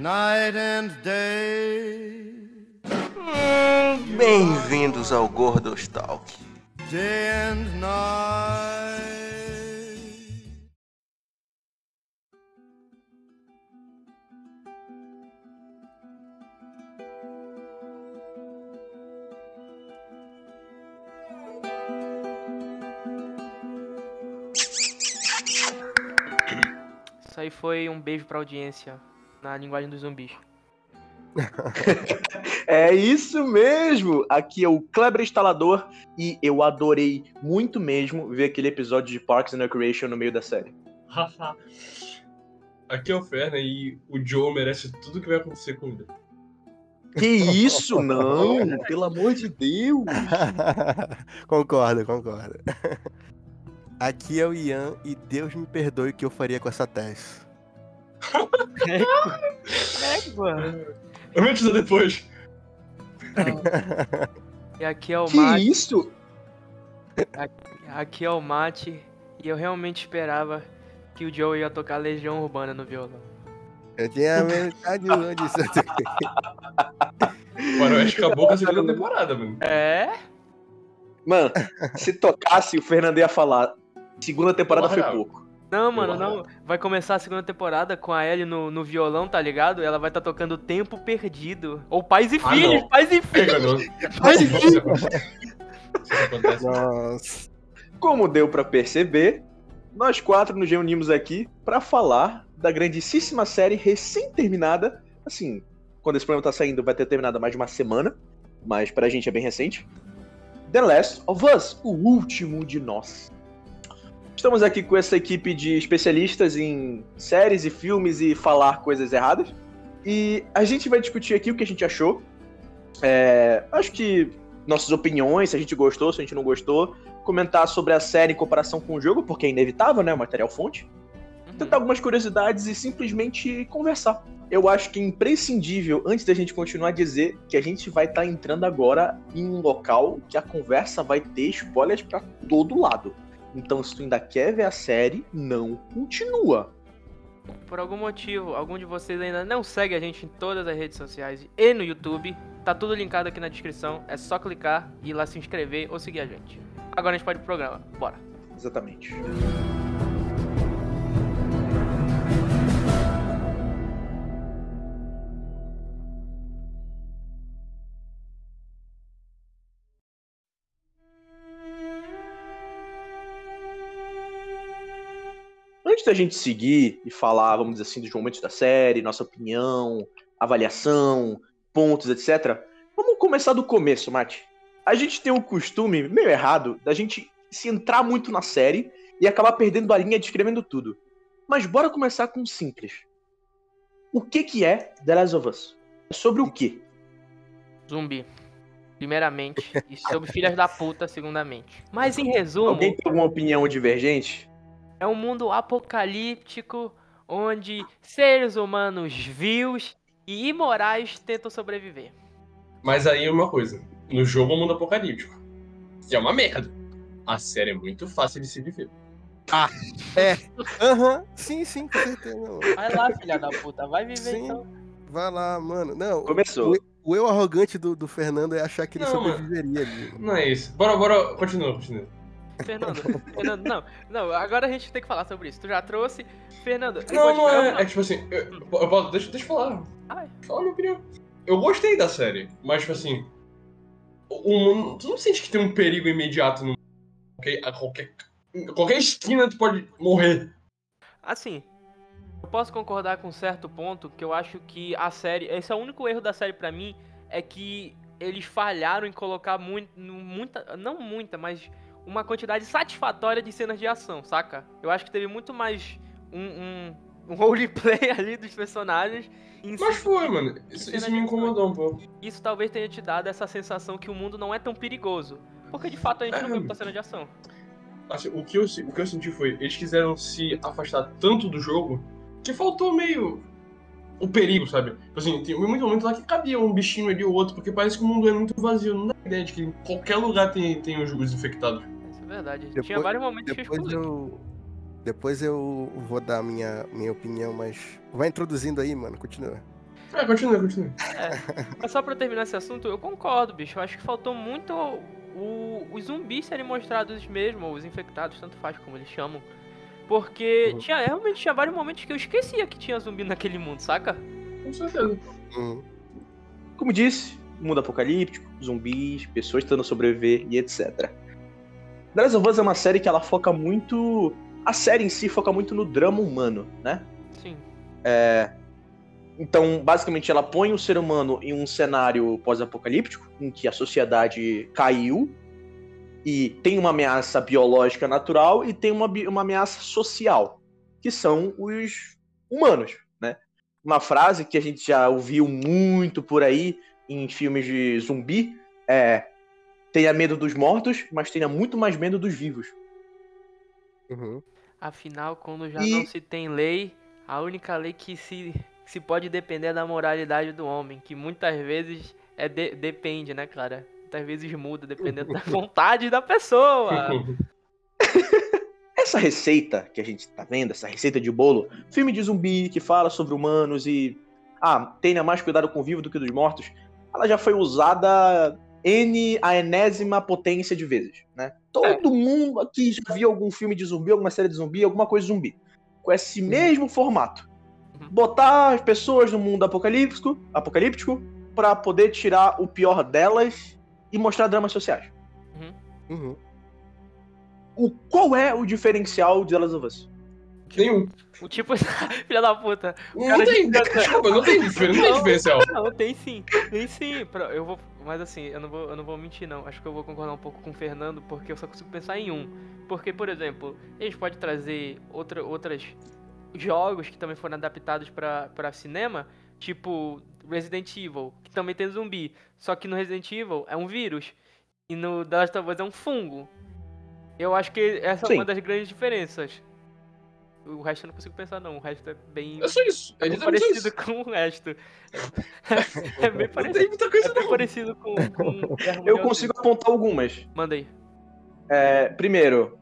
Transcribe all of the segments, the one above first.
night and day, Bem-vindos ao Gordos Talk. day and night. Isso aí foi um beijo pra audiência na linguagem dos zumbis. É isso mesmo! Aqui é o Kleber Instalador e eu adorei muito mesmo ver aquele episódio de Parks and Recreation no meio da série. Aqui é o Ferna e o Joe merece tudo que vai acontecer com ele. Que isso? Não! Pelo amor de Deus! concordo, concordo. Aqui é o Ian e Deus me perdoe o que eu faria com essa Tess. É, mano. Antes ou depois? E aqui é o Que Mate. isso? Aqui é o Mate. E eu realmente esperava que o Joe ia tocar Legião Urbana no violão. Eu tinha metade de onde isso O Faroeste acabou com a segunda temporada, mano. É? Mano, se tocasse, o Fernando ia falar. Segunda temporada foi pouco. Não, mano, não. Vai começar a segunda temporada com a Ellie no, no violão, tá ligado? Ela vai estar tocando Tempo Perdido. Ou Pais e Ah, Filhos, não. Pais e Filhos. Pais e Filhos. Nossa. Como deu pra perceber, nós quatro nos reunimos aqui pra falar da grandíssima série recém-terminada. Assim, quando esse programa tá saindo, vai ter terminado há mais de uma semana, mas pra gente é bem recente. The Last of Us, o último de nós. Estamos aqui com essa equipe de especialistas em séries e filmes e falar coisas erradas. E a gente vai discutir aqui o que a gente achou. É, acho que nossas opiniões, se a gente gostou, se a gente não gostou comentar sobre a série em comparação com o jogo, porque é inevitável, né? O material fonte. Tentar algumas curiosidades e simplesmente conversar. Eu acho que é imprescindível, antes da gente continuar, dizer que a gente vai estar entrando agora em um local que a conversa vai ter spoilers pra todo lado. Então, se tu ainda quer ver a série, não continua. Por algum motivo, algum de vocês ainda não segue a gente em todas as redes sociais e no YouTube, tá tudo linkado aqui na descrição. É só clicar e ir lá se inscrever ou seguir a gente. Agora a gente pode ir pro programa. Bora. Exatamente. Antes da gente seguir e falar, vamos dizer assim, dos momentos da série, nossa opinião, avaliação, pontos, etc., vamos começar do começo, Mate. A gente tem o costume, meio errado, da gente se entrar muito na série e acabar perdendo a linha descrevendo tudo. Mas bora começar com o simples. O que que é The Last of Us? É sobre o quê? Zumbi. Primeiramente. E sobre filhas da puta, segundamente. Mas em resumo, Alguém tem alguma opinião divergente? É um mundo apocalíptico onde seres humanos vivos e imorais tentam sobreviver. Mas aí é uma coisa. No jogo é um mundo apocalíptico. Que é uma merda. A série é muito fácil de se viver. Aham, sim, sim, com certeza. mano. Vai lá, filha da puta, vai viver Sim. então. Vai lá, mano. Não, Começou. o eu arrogante do, do Fernando é achar que ele Não, mano. sobreviveria ali. mano. Não é isso. Bora, bora. Continua, continua. Fernando, Fernando, não, não, agora a gente tem que falar sobre isso. Tu já trouxe. Fernando, eu Não, não é. perguntar- É tipo assim. Eu, eu posso- deixa, deixa eu falar. Ai. Fala a minha opinião. Eu gostei da série, mas tipo assim. Tu não sente que tem um perigo imediato no. Qualquer, a qualquer, qualquer esquina tu pode morrer. Assim, eu posso concordar com um certo ponto que eu acho que a série. Esse é o único erro da série pra mim. É que eles falharam em colocar muito, muita. Não muita, mas uma quantidade satisfatória de cenas de ação, saca? Eu acho que teve muito mais um, um, um roleplay ali dos personagens. Em Mas foi, mano. Isso, isso me incomodou um pouco. Isso talvez tenha te dado essa sensação que o mundo não é tão perigoso. Porque de fato a gente não É. viu muita cena de ação. Assim, o, que eu, o que eu senti foi, eles quiseram se afastar tanto do jogo que faltou meio o perigo, sabe? Tipo Assim, tem muito momento lá que cabia um bichinho ali ou outro, porque parece que o mundo é muito vazio. Não dá ideia de que em qualquer lugar tem, tem os, os infectados. Isso é verdade. Depois- Tinha vários momentos que eu explodi. eu. Depois eu vou dar minha, minha opinião, mas. Vai introduzindo aí, mano. Continua. Ah, continua, continua. Mas só pra terminar esse assunto, eu concordo, bicho. Eu acho que faltou muito o, os zumbis serem mostrados mesmo, ou os infectados, tanto faz como eles chamam. Porque Uhum. tinha, realmente tinha vários momentos que eu esquecia que tinha zumbi naquele mundo, saca? Com certeza. Uhum. Como disse, mundo apocalíptico, zumbis, pessoas tentando sobreviver e etc. The Last of Us é uma série que ela foca muito. A série em si foca muito no drama humano, né? Sim. Então, basicamente, ela põe o ser humano em um cenário pós-apocalíptico, em que a sociedade caiu e tem uma ameaça biológica natural e tem uma, uma ameaça social, que são os humanos, né? Uma frase que a gente já ouviu muito por aí em filmes de zumbi é tenha medo dos mortos, mas tenha muito mais medo dos vivos. Uhum. Afinal, quando já E- não se tem lei, a única lei que se, se pode depender é da moralidade do homem, que muitas vezes é de- depende, né, cara? Muitas vezes muda, dependendo da vontade da pessoa. Essa receita que a gente tá vendo, essa receita de bolo, filme de zumbi que fala sobre humanos e. Ah, tenha mais cuidado com o vivo do que dos mortos, ela já foi usada N a enésima potência de vezes, né? Todo mundo aqui já viu algum filme de zumbi, alguma série de zumbi, alguma coisa de zumbi. Com esse mesmo formato. Uhum. Botar as pessoas no mundo apocalíptico, apocalíptico para poder tirar o pior delas e mostrar dramas sociais. Uhum. O, qual é o diferencial de The Last of Us? Nenhum. O tipo, filha da puta. Não cara tem. de- Desculpa, não tem, não tem diferencial. Não, tem sim. Tem sim. Eu vou. Mas assim, eu não vou, eu não vou mentir não. Acho que eu vou concordar um pouco com o Fernando, porque eu só consigo pensar em um. Porque, por exemplo, a gente pode trazer outra, outras jogos que também foram adaptados pra cinema, tipo Resident Evil, que também tem zumbi. Só que no Resident Evil é um vírus. E no The Last of Us é um fungo. Eu acho que essa é Sim. uma das grandes diferenças. O resto eu não consigo pensar não. O resto é bem É só isso. É bem parecido isso. com o resto. É bem Não parecido. tem muita É coisa bem não. parecido com, com Eu consigo Z. apontar algumas. Manda aí. É, primeiro,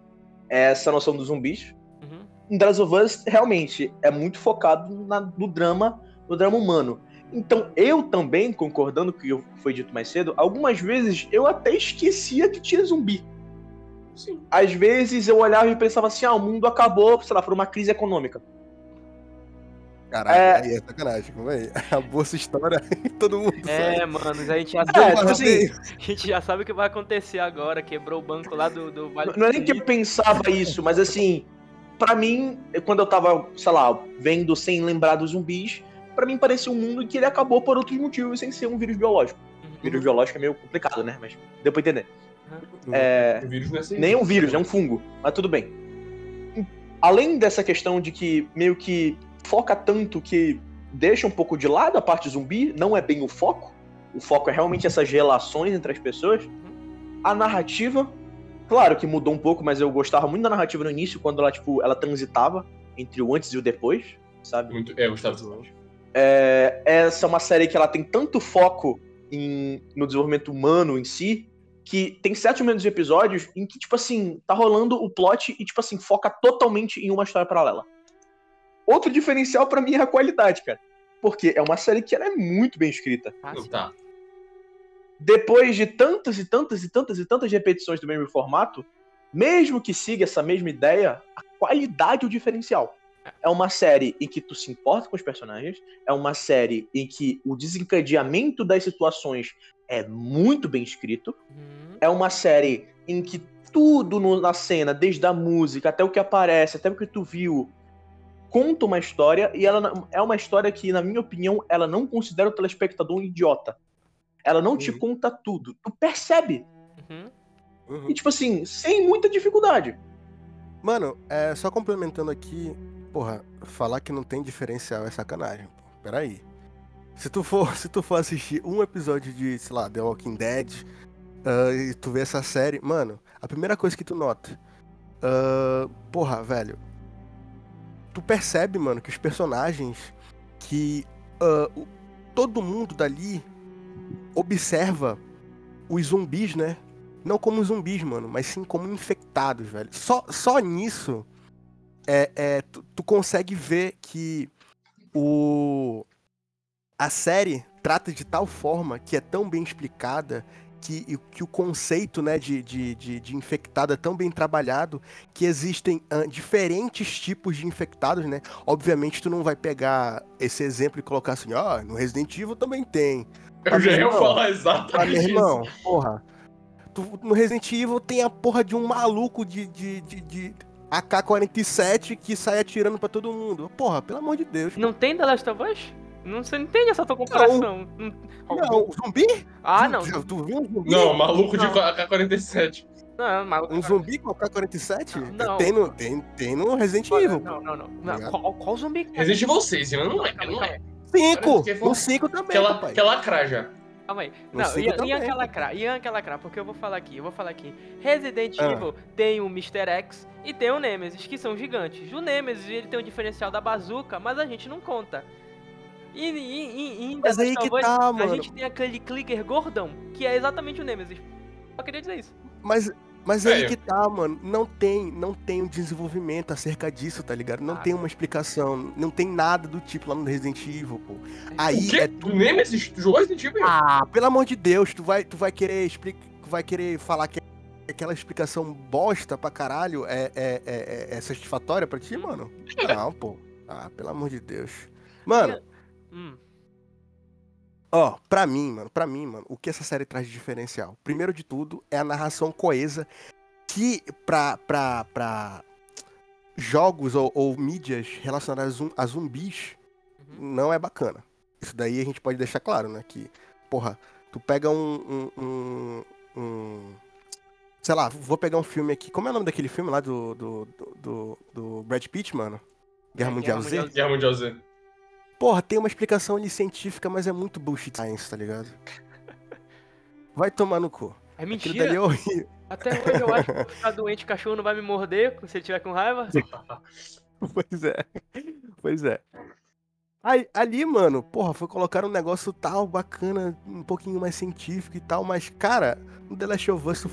essa noção dos zumbis. Uhum. Em The Last of Us, realmente, é muito focado na- no drama, no drama humano. Então, eu também, concordando com o que foi dito mais cedo, algumas vezes eu até esquecia que tinha zumbi. Sim. Às vezes eu olhava e pensava assim, ah, o mundo acabou, sei lá, por uma crise econômica. Caraca, É. aí é sacanagem, calma aí. A bolsa estoura e todo mundo É, sai. mano, a gente, já É, sabe, tipo assim, a gente já sabe o que vai acontecer agora. Quebrou o banco lá do, do Vale Não é nem que eu pensava isso, mas assim, pra mim, quando eu tava, sei lá, vendo sem lembrar dos zumbis, pra mim parecia um mundo em que ele acabou por outros motivos, sem ser um vírus biológico. Uhum. Vírus biológico é meio complicado, né? Mas deu pra entender. Uhum. É, O vírus não é assim. nem um vírus, é um fungo, mas tudo bem. Além dessa questão de que meio que foca tanto que deixa um pouco de lado a parte zumbi, não é bem o foco. O foco é realmente essas relações entre as pessoas. A narrativa, claro que mudou um pouco, mas eu gostava muito da narrativa no início, quando ela, tipo, ela transitava entre o antes e o depois, sabe? Muito... É, Gustavo Santos. É, essa é uma série que ela tem tanto foco em- no desenvolvimento humano em si, que tem sete de episódios em que, tipo assim, tá rolando o plot e, tipo assim, foca totalmente em uma história paralela. Outro diferencial pra mim é a qualidade, cara. Porque é uma série que ela é muito bem escrita. Ah, tá. Depois de tantas e tantas e tantas e tantas repetições do mesmo formato, mesmo que siga essa mesma ideia, a qualidade é o diferencial. É uma série em que tu se importa com os personagens, é uma série em que o desencadeamento das situações é muito bem escrito, Uhum. é uma série em que tudo no- na cena, desde a música até o que aparece, até o que tu viu, conta uma história e ela é uma história que, na minha opinião, ela não considera o telespectador um idiota. Ela não te Uhum. conta tudo. Tu percebe. Uhum. Uhum. E, tipo assim, sem muita dificuldade. Mano, é, só complementando aqui, porra, falar que não tem diferencial é sacanagem. Peraí. Se tu for, se tu for assistir um episódio de, sei lá, The Walking Dead, ah, e tu vê essa série, mano, a primeira coisa que tu nota, ah, porra, velho, tu percebe, mano, que os personagens, que o- todo mundo dali observa os zumbis, né? Não como zumbis, mano, mas sim como infectados, velho. Só, só nisso é, é, tu, tu consegue ver que o, a série trata de tal forma que é tão bem explicada que, que o conceito né, de, de, de, de infectado é tão bem trabalhado que existem ah, diferentes tipos de infectados, né? Obviamente tu não vai pegar esse exemplo e colocar assim, ó, no Resident Evil também tem. Eu já ia falar Ah, exatamente meu isso. irmão, porra. Tu- no Resident Evil tem a porra de um maluco de, de, de, de AK-47 que sai atirando pra todo mundo. Porra, pelo amor de Deus. Não tem The Last of Us? Não, você não entende essa tua comparação. Não. Não, zumbi? Ah, não. Tu, tu viu um zumbi? Não, maluco de Não. AK-47. Não, maluco. Um zumbi com AK-47? Não. Tem no, tem, tem no Resident Evil. Não, não, não. Tá não. Qual, qual zumbi? cara? Resident Evil 6, não é, não é. Cinco! Que No 5 também, Quer, la, papai. quer lacrar já. Calma aí. Não, cinco ia, também, ia que lacrar, ia que lacrar, porque eu vou falar aqui, eu vou falar aqui. Resident Ah. Evil tem o Mr. X e tem o Nemesis, que são gigantes. O Nemesis, ele tem o diferencial da bazuca, mas a gente não conta. E, e, e, em Mas aí que tá, a mano. gente tem aquele clicker gordão, que é exatamente o Nemesis. Só queria dizer isso. Mas, mas aí Velho. que tá, mano. Não tem, não tem um desenvolvimento acerca disso, tá ligado? Não Ah, tem uma explicação. Não tem nada do tipo lá no Resident Evil, pô. Aí o quê? é Tu Nemesis? Tu jogou Resident Evil? Ah, pelo amor de Deus, tu vai, tu vai querer explicar, tu vai querer falar que aquela explicação bosta pra caralho é, é, é, é satisfatória pra ti, mano? Não, pô. Ah, pelo amor de Deus. Mano, Hum. Ó, pra mim, mano, pra mim, mano, o que essa série traz de diferencial? Primeiro de tudo, é a narração coesa que pra, pra, pra jogos ou, ou mídias relacionadas a zum- a zumbis não é bacana. Isso daí a gente pode deixar claro, né? Que, porra, tu pega um. um, um- um- sei lá, vou pegar um filme aqui. Como é o nome daquele filme lá do. do, do, do- Brad Pitt, mano? Guerra É, Mundial Guerra Z? Mundial Guerra Mundial Z. Porra, tem uma explicação ali científica, mas é muito bullshit science, tá ligado? Vai tomar no cu. É Aquilo mentira. dali é horrível. Até hoje eu acho que se ficar doente, o cachorro não vai me morder se ele tiver com raiva. Pois é. Pois é. Aí, ali, mano, porra, foi colocar um negócio tal, bacana, um pouquinho mais científico e tal, mas, cara, no The Last of Us, tu,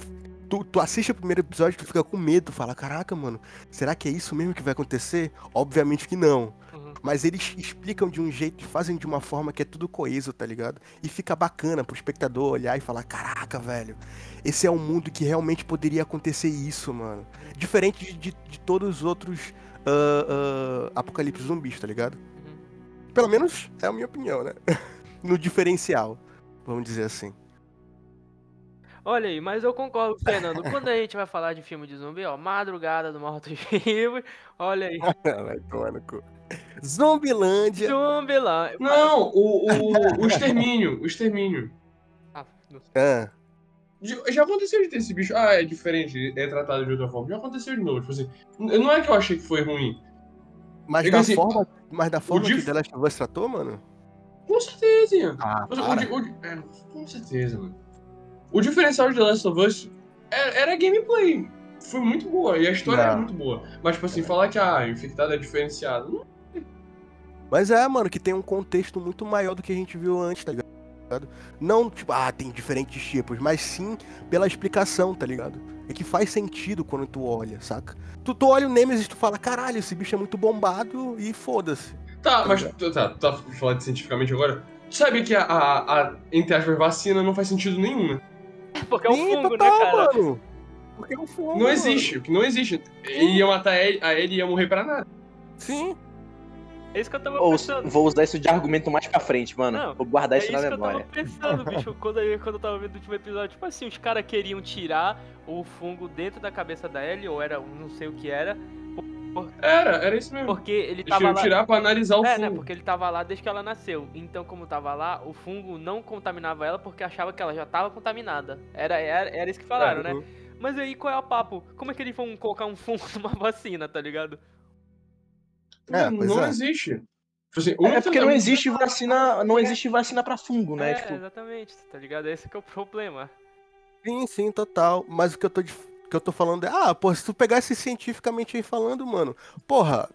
tu, tu assiste o primeiro episódio, tu fica com medo, fala, caraca, mano, será que é isso mesmo que vai acontecer? Obviamente que não. Mas eles explicam de um jeito fazem de uma forma que é tudo coeso, tá ligado? E fica bacana pro espectador olhar e falar, caraca, velho, esse é um mundo que realmente poderia acontecer isso, mano. Diferente de, de, de todos os outros ah, ah, apocalipse zumbis, tá ligado? Uhum. Pelo menos é a minha opinião, né? no diferencial, vamos dizer assim. Olha aí, mas eu concordo, Fernando. Quando a gente vai falar de filme de zumbi, ó, Madrugada do Mortos-Vivos, olha aí. Vai tomar no cu. Zumbilândia. Zumbilândia. Não, o, o, o extermínio. O extermínio. Ah, não sei. Ah, Já aconteceu de ter esse bicho. Ah, é diferente, é tratado de outra forma. Já aconteceu de novo. Tipo assim, não é que eu achei que foi ruim. mas, É da assim, forma, mas da forma que The Last of Us tratou, mano? Com certeza, Ian. Ah, Mas o o é, com certeza, mano. O diferencial de The Last of Us era, era a gameplay. Foi muito boa. E a história Não. era muito boa. Mas, tipo assim, falar que a infectada é diferenciada. Não Mas é, mano, que tem um contexto muito maior do que a gente viu antes, tá ligado? Não, tipo, ah, tem diferentes tipos, mas sim pela explicação, tá ligado? É que faz sentido quando tu olha, saca? Tu, tu olha o Nemesis e tu fala, caralho, esse bicho é muito bombado e foda-se. Tá, mas tu tá, tu tá falando cientificamente agora. Tu sabe que a, a, a, entre aspas, vacina não faz sentido nenhum, né? Porque é um Sim, fungo, total, né, cara? mano. Porque é um fungo, Não mano. existe, não existe. Ele ia matar ele, a ele e ia morrer pra nada. Sim. É isso que eu tava Ou pensando. vou usar isso de argumento mais pra frente, mano. Não, vou guardar É isso isso na que eu tava memória. pensando, bicho, quando eu, quando eu tava vendo o último episódio. Tipo assim, os caras queriam tirar o fungo dentro da cabeça da Ellie, ou era, não sei o que era, Era, era isso mesmo. porque ele Eles tava iam lá... tirar pra analisar o É, fungo. né, porque ele tava lá desde que ela nasceu. Então, como tava lá, o fungo não contaminava ela porque achava que ela já tava contaminada. Era, era, era isso que falaram, né? Mas aí, qual é o papo? Como é que eles vão colocar um fungo numa vacina, tá ligado? É, não é. existe. Tipo assim, É único porque não existe vacina, não existe vacina pra fungo, né? é, Tipo, exatamente, tá ligado? Esse que é o problema. Sim, sim, total. Mas o que eu tô, que eu tô falando é, ah, pô, se tu pegasse cientificamente aí falando, mano, porra,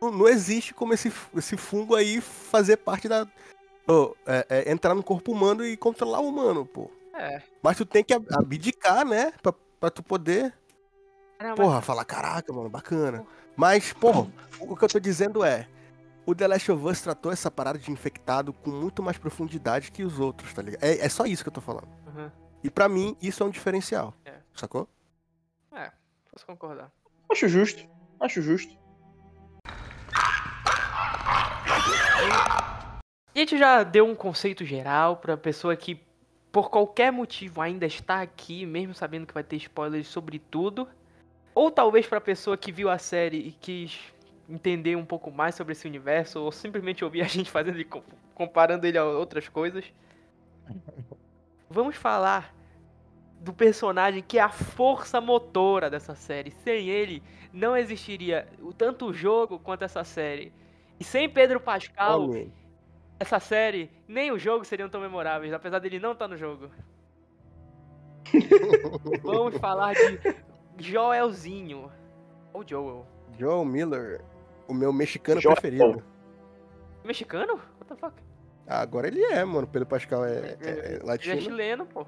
não, não existe como esse, esse fungo aí fazer parte da. ô, é- é entrar no corpo humano e controlar o humano, pô. É. Mas tu tem que ab- abdicar, né? Pra, pra tu poder, mas- porra, falar, caraca, mano, bacana. Mas, porra, o que eu tô dizendo é. o The Last of Us tratou essa parada de infectado com muito mais profundidade que os outros, tá ligado? É, é só isso que eu tô falando. Uhum. E pra mim, isso é um diferencial. É. Sacou? É, posso concordar. Acho justo. Acho justo. E a gente já deu um conceito geral pra pessoa que, por qualquer motivo, ainda está aqui, mesmo sabendo que vai ter spoilers sobre tudo. Ou talvez pra pessoa que viu a série e quis entender um pouco mais sobre esse universo, ou simplesmente ouvir a gente fazendo e com- comparando ele a outras coisas. Vamos falar do personagem que é a força motora dessa série. Sem ele, não existiria tanto o jogo quanto essa série. E sem Pedro Pascal, Homem, essa série, nem o jogo seriam tão memoráveis, apesar dele não estar no jogo. Vamos falar de Joelzinho. Ou Joel. Joel Miller, o meu mexicano Joel. preferido. Mexicano? What the fuck? Ah, agora ele é, mano. Pedro Pascal é, é- é Ele é latino. chileno, pô.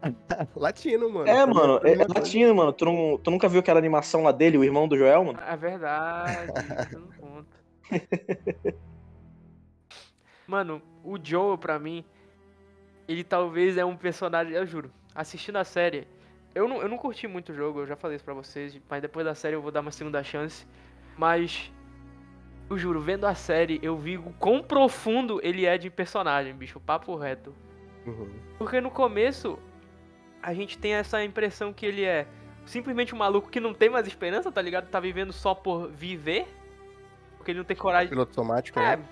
Latino, mano. É, mano, é coisa. latino, mano. Tu, não, tu nunca viu aquela animação lá dele, o irmão do Joel, mano? É verdade, isso não conta. Mano, o Joel, pra mim, ele talvez é um personagem, eu juro, assistindo a série, eu não, eu não curti muito o jogo, eu já falei isso pra vocês, mas depois da série eu vou dar uma segunda chance. Mas, eu juro, vendo a série, eu vi o quão profundo ele é de personagem, bicho, papo reto. Uhum. Porque no começo, a gente tem essa impressão que ele é simplesmente um maluco que não tem mais esperança, tá ligado? Tá vivendo só por viver. Porque ele não tem coragem. Piloto automático, É, né?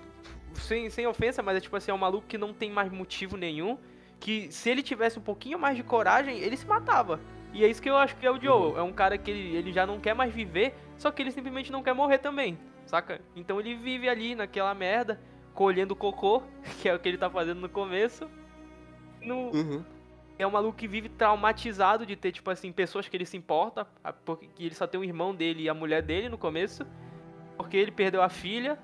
sem, sem ofensa, mas é tipo assim, é um maluco que não tem mais motivo nenhum. Que se ele tivesse um pouquinho mais de coragem, ele se matava. E é isso que eu acho que é o Joe. É um cara que ele, ele já não quer mais viver, só que ele simplesmente não quer morrer também, saca? Então ele vive ali naquela merda, colhendo cocô, que é o que ele tá fazendo no começo. No, Uhum. é um maluco que vive traumatizado de ter, tipo assim, pessoas que ele se importa, porque ele só tem o irmão dele e a mulher dele no começo, porque ele perdeu a filha.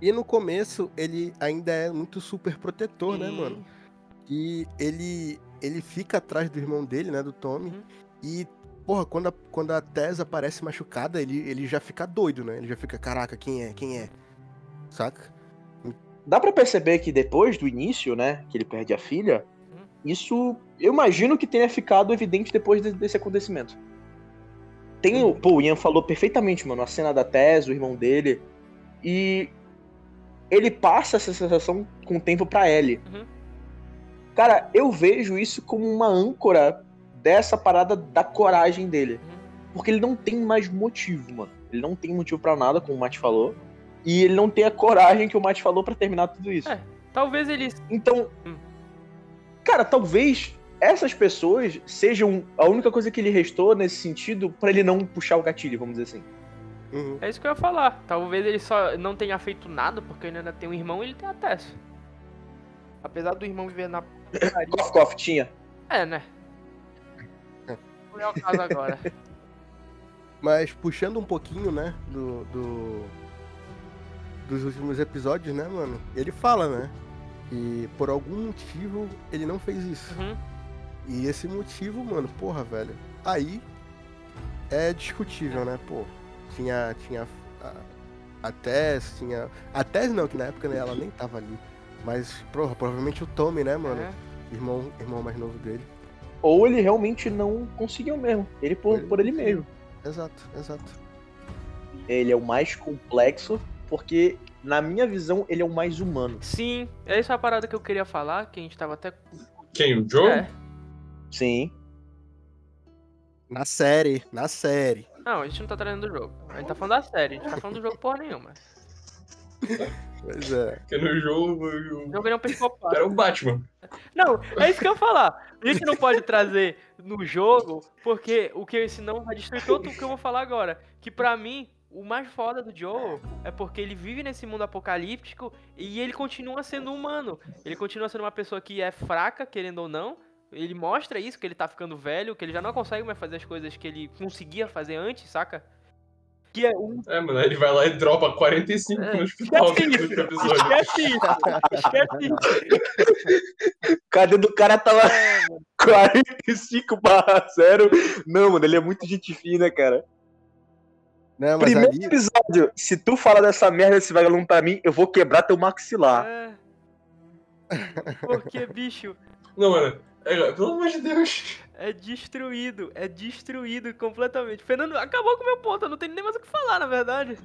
E no começo, ele ainda é muito super protetor, né, e- mano? E ele, ele fica atrás do irmão dele, né, do Tommy. Uhum. E, porra, quando a, quando a Tess aparece machucada, ele, ele já fica doido, né? Ele já fica, caraca, quem é? Quem é? Saca? Dá pra perceber que depois do início, né, que ele perde a filha, Uhum. isso eu imagino que tenha ficado evidente depois de- desse acontecimento. Tem o. Pô, o Ian falou perfeitamente, mano, a cena da Tess, o irmão dele. E ele passa essa sensação com o tempo pra Ellie. Uhum. Cara, eu vejo isso como uma âncora dessa parada da coragem dele. Porque ele não tem mais motivo, mano. Ele não tem motivo pra nada, como o Matt falou. E ele não tem a coragem que o Matt falou pra terminar tudo isso. É. Talvez ele. Então, Hum. cara, talvez essas pessoas sejam a única coisa que lhe restou nesse sentido pra ele não puxar o gatilho, vamos dizer assim. Uhum. É isso que eu ia falar. Talvez ele só não tenha feito nada, porque ele ainda tem um irmão e ele tem a Tess. Apesar do irmão viver na. Cof, cof, tinha. É, né? Não é o caso agora. Mas puxando um pouquinho, né, do, do- dos últimos episódios, né, mano? Ele fala, né? Que por algum motivo ele não fez isso. Uhum. E esse motivo, mano, porra, velho. Aí é discutível, né? Pô, tinha. tinha a, a Tess, tinha. A Tess não, que na época né, ela nem tava ali. Mas, porra, provavelmente o Tommy, né, mano? É. Irmão, irmão mais novo dele. Ou ele realmente não conseguiu mesmo. Ele por, Ele por ele mesmo. Exato, exato. Ele é o mais complexo, porque, na minha visão, ele é o mais humano. Sim, essa é a parada que eu queria falar, que a gente tava até. Quem? O Joe? É. Sim. Na série, na série. Não, a gente não tá trazendo do jogo. A gente tá falando da série, a gente tá falando do jogo porra nenhuma. Pois é. Porque no jogo O o- jogo ele é um psicopata. era o Batman. Não, é isso que eu ia falar. A gente não pode trazer no jogo, porque o que senão vai destruir todo o que eu vou falar agora. Que pra mim, o mais foda do Joe é porque ele vive nesse mundo apocalíptico e ele continua sendo humano. Ele continua sendo uma pessoa que é fraca, querendo ou não. Ele mostra isso, que ele tá ficando velho, que ele já não consegue mais fazer as coisas que ele conseguia fazer antes, saca? Que é um. É, mano, ele vai lá e dropa 45 É, no hospital esquece isso. episódio. Esquece isso! Esquece isso! Cadê do cara tá lá É, mano. 45 barra 0? Não, mano, ele é muito gente fina, cara. Não, mas Primeiro ali. episódio, se tu fala dessa merda desse vagalume pra mim, eu vou quebrar teu maxilar. É. Porque, bicho, Não, mano. É, pelo amor de Deus. é destruído. É destruído completamente. Fernando acabou com o meu ponto. Eu não tenho nem mais o que falar, na verdade.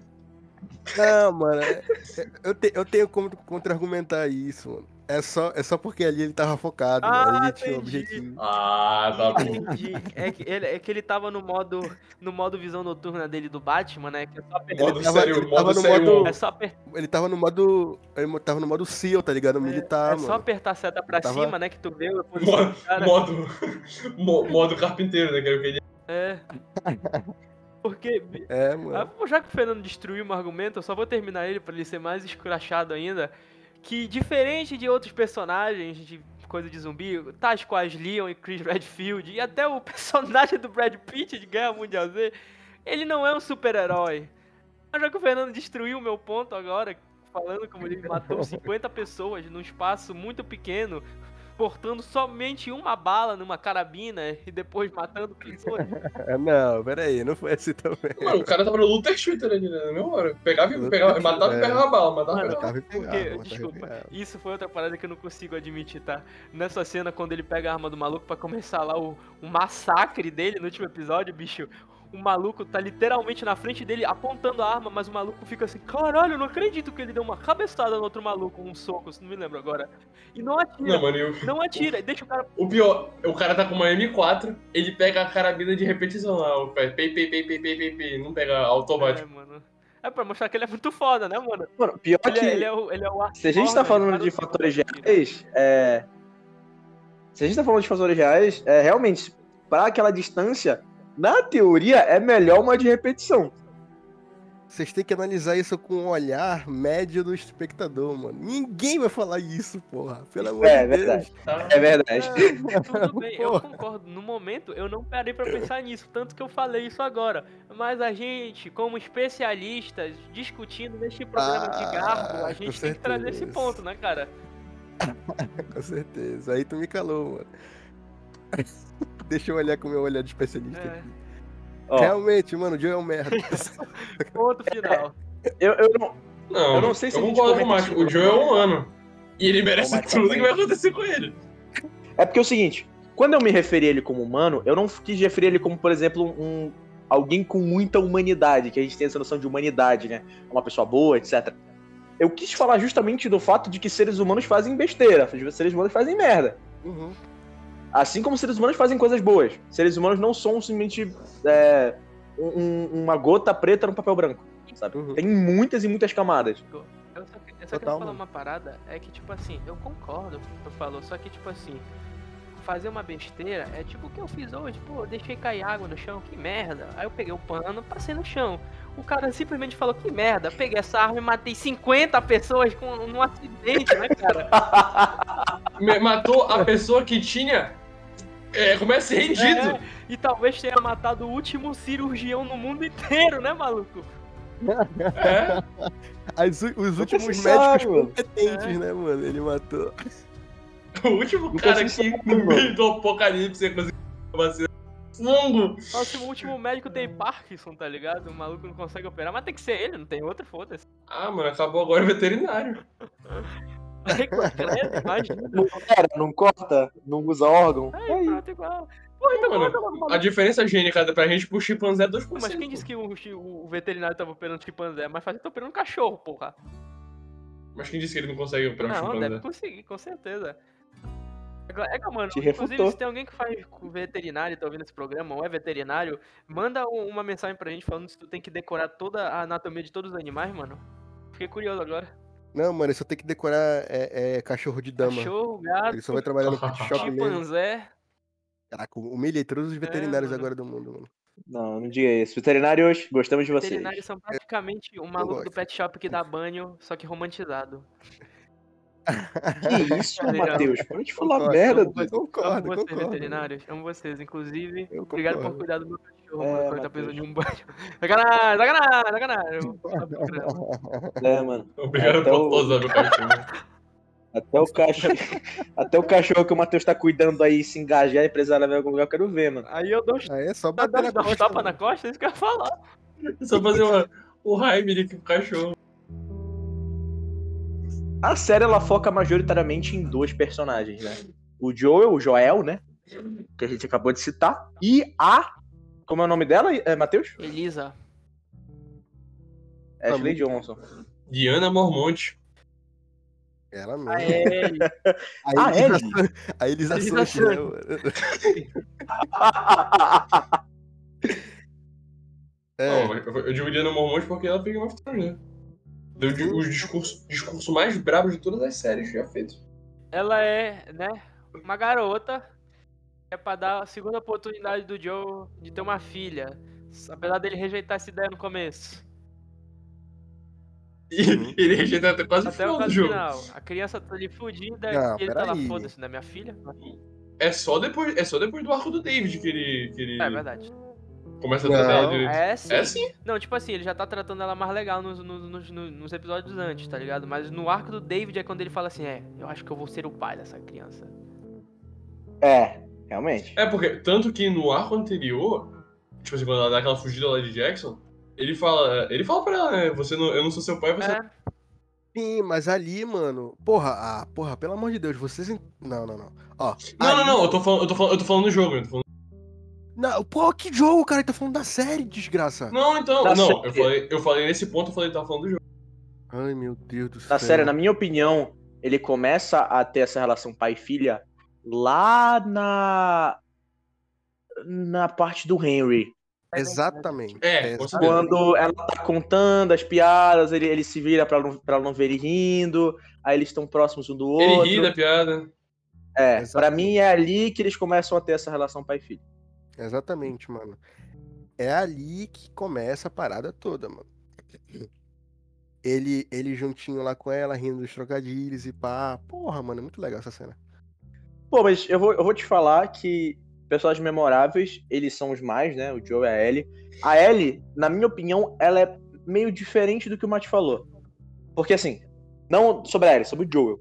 Não, mano. é- é- eu, te- eu tenho como contra-argumentar isso, mano. É só, é só porque ali ele tava focado, Ah. Ele tinha um entendi. objetivo. Ah, tá bom. Entendi. É que ele, é que ele tava no modo, no modo visão noturna dele do Batman, né? Que é só apertar. Modo tava- sério, ele tava no sério. modo- É só, aper- Ele tava no modo. Ele tava no modo SEAL, tá ligado? Militar, é só mano. apertar a seta pra Tava- cima, né? Que tu vê. Modo, do cara. modo, mo- modo carpinteiro, né? Que era o que ele É. Porque, É, ah, mano. já que o Fernando destruiu meu argumento, eu só vou terminar ele pra ele ser mais escrachado ainda. Que diferente de outros personagens de coisa de zumbi, tais quais Leon e Chris Redfield, e até o personagem do Brad Pitt de Guerra Mundial Z, ele não é um super-herói. Já que o Fernando destruiu o meu ponto agora, falando como ele matou 50 pessoas num espaço muito pequeno, portando somente uma bala numa carabina e depois matando pessoas. Não, pera aí, não foi assim também. Mano, o cara tava no Luther Shooter ali, né? Na mesma hora. Pegava, e- Luther pegava, matava e é. pegava a bala, matava e Mano, pegava. E Porque, pegava, desculpa, pegava. isso foi outra parada que eu não consigo admitir, tá? Nessa cena, quando ele pega a arma do maluco pra começar lá o, o massacre dele no último episódio, bicho, o maluco tá literalmente na frente dele apontando a arma, mas o maluco fica assim, caralho, eu não acredito que ele deu uma cabeçada no outro maluco, um soco, não me lembro agora. E não atira, Não, mano, e o, não atira, deixa o cara. o pior, o cara tá com uma M4, ele pega a carabina de repetição lá, o pé, pei, pei, pei, pei, pei, pei, pei, não pega É, automático. mano. É pra mostrar que ele é muito foda, né, mano? Mano, pior Ele, que. é, ele é o, ele é o Se a gente tá falando Morgan, de fatores reais, é. Se a gente tá falando de fatores reais, é realmente, pra aquela distância, na teoria, é melhor uma de repetição. Vocês têm que analisar isso com um olhar médio do espectador, mano. Ninguém vai falar isso, porra. Pelo amor É, de Deus. verdade. Tá? É verdade. É, tudo bem, eu Porra. concordo. No momento, eu não parei pra pensar nisso, tanto que eu falei isso agora. Mas a gente, como especialistas, discutindo neste programa de Ah, garbo, a gente tem que trazer esse ponto, né, cara? Com certeza. Aí tu me calou, mano. Deixa eu olhar com o meu olhar de especialista É. Realmente, mano, o Joe é um merda. Ponto final. eu, eu não. Não, Eu não sei se eu a gente concordo com o. O. Joe é humano. E ele merece tudo que vai acontecer com ele. É porque é o seguinte, quando eu me referi a ele como humano, eu não quis referir ele como, por exemplo, um alguém com muita humanidade, que a gente tem essa noção de humanidade, né? Uma pessoa boa, etc. Eu quis falar justamente do fato de que seres humanos fazem besteira, seres humanos fazem merda. Uhum. Assim como seres humanos fazem coisas boas. Seres humanos não são simplesmente é, um- uma gota preta no papel branco, sabe? Uhum. Tem muitas e muitas camadas. Eu só, que- eu só Total, quero falar mano. uma parada, é que, tipo assim, eu concordo com o que tu falou, só que, tipo assim, fazer uma besteira é tipo o que eu fiz hoje, pô, deixei cair água no chão, que merda. Aí eu peguei o pano, passei no chão. O cara simplesmente falou, que merda, peguei essa arma e matei 50 pessoas com, num acidente, né, cara? Matou a pessoa que tinha. É, começa rendido. É, e talvez tenha matado o último cirurgião no mundo inteiro, né, maluco? É. As os últimos médicos competentes, É. né, mano? Ele matou. O último Nunca cara que no mano. meio do apocalipse ia conseguir vacina. Fungo! Nossa, o último médico tem Parkinson, tá ligado? O maluco não consegue operar, mas tem que ser ele, não tem outro, foda-se. Ah, mano, acabou agora o veterinário. Não era, não corta, não usa órgão. Aí, pronto, igual. Porra, então Mano, logo o A diferença gênica pra gente pro chimpanzé é 2%. Mas quem disse que o, o- veterinário tava operando chimpanzé? Mas fazia tá operando cachorro, porra. Mas quem disse que ele não consegue operar um Não, chimpanzé? deve conseguir, com certeza. É que, mano, Te inclusive, refutou. se tem alguém que faz com veterinário e tá ouvindo esse programa, ou é veterinário, manda um- uma mensagem pra gente falando se tu tem que decorar toda a anatomia de todos os animais, mano. Fiquei curioso agora. Não, mano, ele só tem que decorar é, é, cachorro de dama. Cachorro, gato, Ele só vai trabalhar no pet shop mesmo. chimpanzé. Caraca, humilhei todos os veterinários mano. agora do mundo, mano. Não, não diga isso. Veterinários, gostamos de vocês. Veterinários são praticamente o maluco do pet shop que dá banho, só que romantizado. Que isso, Brincadeira. Matheus? Para de falar Concordo, merda. vocês, concordo, amo vocês, concordo. veterinários. Amo vocês. Inclusive, Eu obrigado por concordo. cuidar do meu cachorro, É, mano, tá precisando de um banho. Sacanagem, sacanagem, sacanagem. Eu- tá procurando. É, mano. Obrigado por o- cachorro. Até o cachorro, até o cachorro que o Matheus tá cuidando aí se engajar e precisar levar em algum lugar, eu quero ver, mano. Aí eu dou, Aí é só bater na costa. tapas na costa, é isso que eu ia falar. Só fazer uma, o Jaime aqui com o cachorro. A série ela foca majoritariamente em dois personagens, né? O Joel, o Joel, né? Que a gente acabou de citar. E a. Como é o nome dela, é, Matheus? Elisa. Ashley muito- Johnson. Diana Mormonte. Ela mesmo. A Ellie. A Ah, Elisa, Ellie? a Elisa A Elisa Sanches, Sanches. mano? É, Não, eu, eu digo Diana Mormonte porque ela pegou uma Thrones, né? Deu di- os discursos discurso mais brabos de todas as séries já feitos. Ela é, né, uma garota é pra dar a segunda oportunidade do Joe de ter uma filha. Apesar dele rejeitar essa ideia no começo. E ele rejeita até quase o Até o final do caso jogo. final. A criança tá ali fudida Não, e ele tá lá, foda-se, não é minha filha? É só depois, é só depois do arco do David que ele, que ele É verdade. começa a tratar ela direito. É sim. É sim. Não, tipo assim, ele já tá tratando ela mais legal nos, nos, nos, nos episódios antes, tá ligado? Mas no arco do David é quando ele fala assim, é, eu acho que eu vou ser o pai dessa criança. É, realmente. É, porque, tanto que no arco anterior, tipo assim, quando ela dá aquela fugida lá de Jackson, ele fala, ele fala pra ela, né, você não, eu não sou seu pai, você... É, Sim, mas ali, mano. Porra, ah, porra, pelo amor de Deus, vocês. Não, não, não. Ó. Não, não, ali- não, eu tô falando, eu tô falando, eu tô falando do jogo, eu tô falando... Não, pô, que jogo, cara? Ele tá falando da série, desgraça. Não, então, Da não, série. eu falei, eu falei nesse ponto, eu falei que tava falando do jogo. Ai, meu Deus do céu. Na série, na minha opinião, ele começa a ter essa relação pai e filha lá na. Na parte do Henry. Exatamente. É, Exa- com certeza. Quando ela tá contando as piadas, ele, ele se vira pra não, pra não ver ele rindo, aí eles estão próximos um do outro. Ele ri da piada. É, pra Exatamente. mim é ali que eles começam a ter essa relação pai e filho. Exatamente, mano. É ali que começa a parada toda, mano. Ele, ele juntinho lá com ela, rindo dos trocadilhos e pá. Porra, mano, é muito legal essa cena. Pô, mas eu vou, eu vou te falar que personagens memoráveis, eles são os mais, né? O Joe e a Ellie. A Ellie, na minha opinião, ela é meio diferente do que o Matt falou. Porque assim, não sobre a Ellie, sobre o Joel.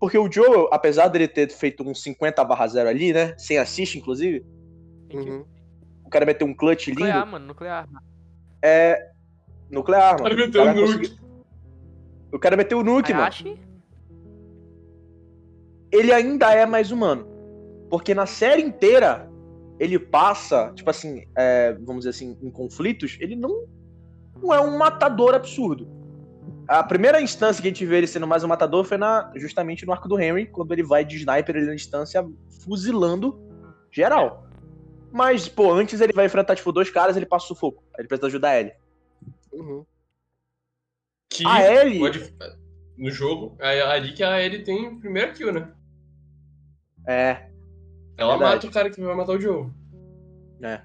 Porque o Joel, apesar dele ter feito um 50 barra 0 ali, né? Sem assist, inclusive, Uhum. o cara meteu um clutch lindo. nuclear, mano, nuclear. É. Nuclear, mano. Cara, O meteu cara um nuke. conseguiu- O cara meteu o nuke, mano. Ele ainda é mais humano. Porque na série inteira, ele passa, tipo assim, é, vamos dizer assim, em conflitos, ele não, não é um matador absurdo. A primeira instância que a gente vê ele sendo mais um matador foi na, justamente no arco do Henry, quando ele vai de sniper ali na distância, fuzilando geral. Mas, pô, antes ele vai enfrentar, tipo, dois caras ele passa o sufoco. Aí Ele precisa ajudar ele. Uhum. Que A Ellie, pode... No jogo, é ali que a Ellie tem o primeiro kill, né? É, Ela Verdade. mata o cara que vai matar o Joe. né.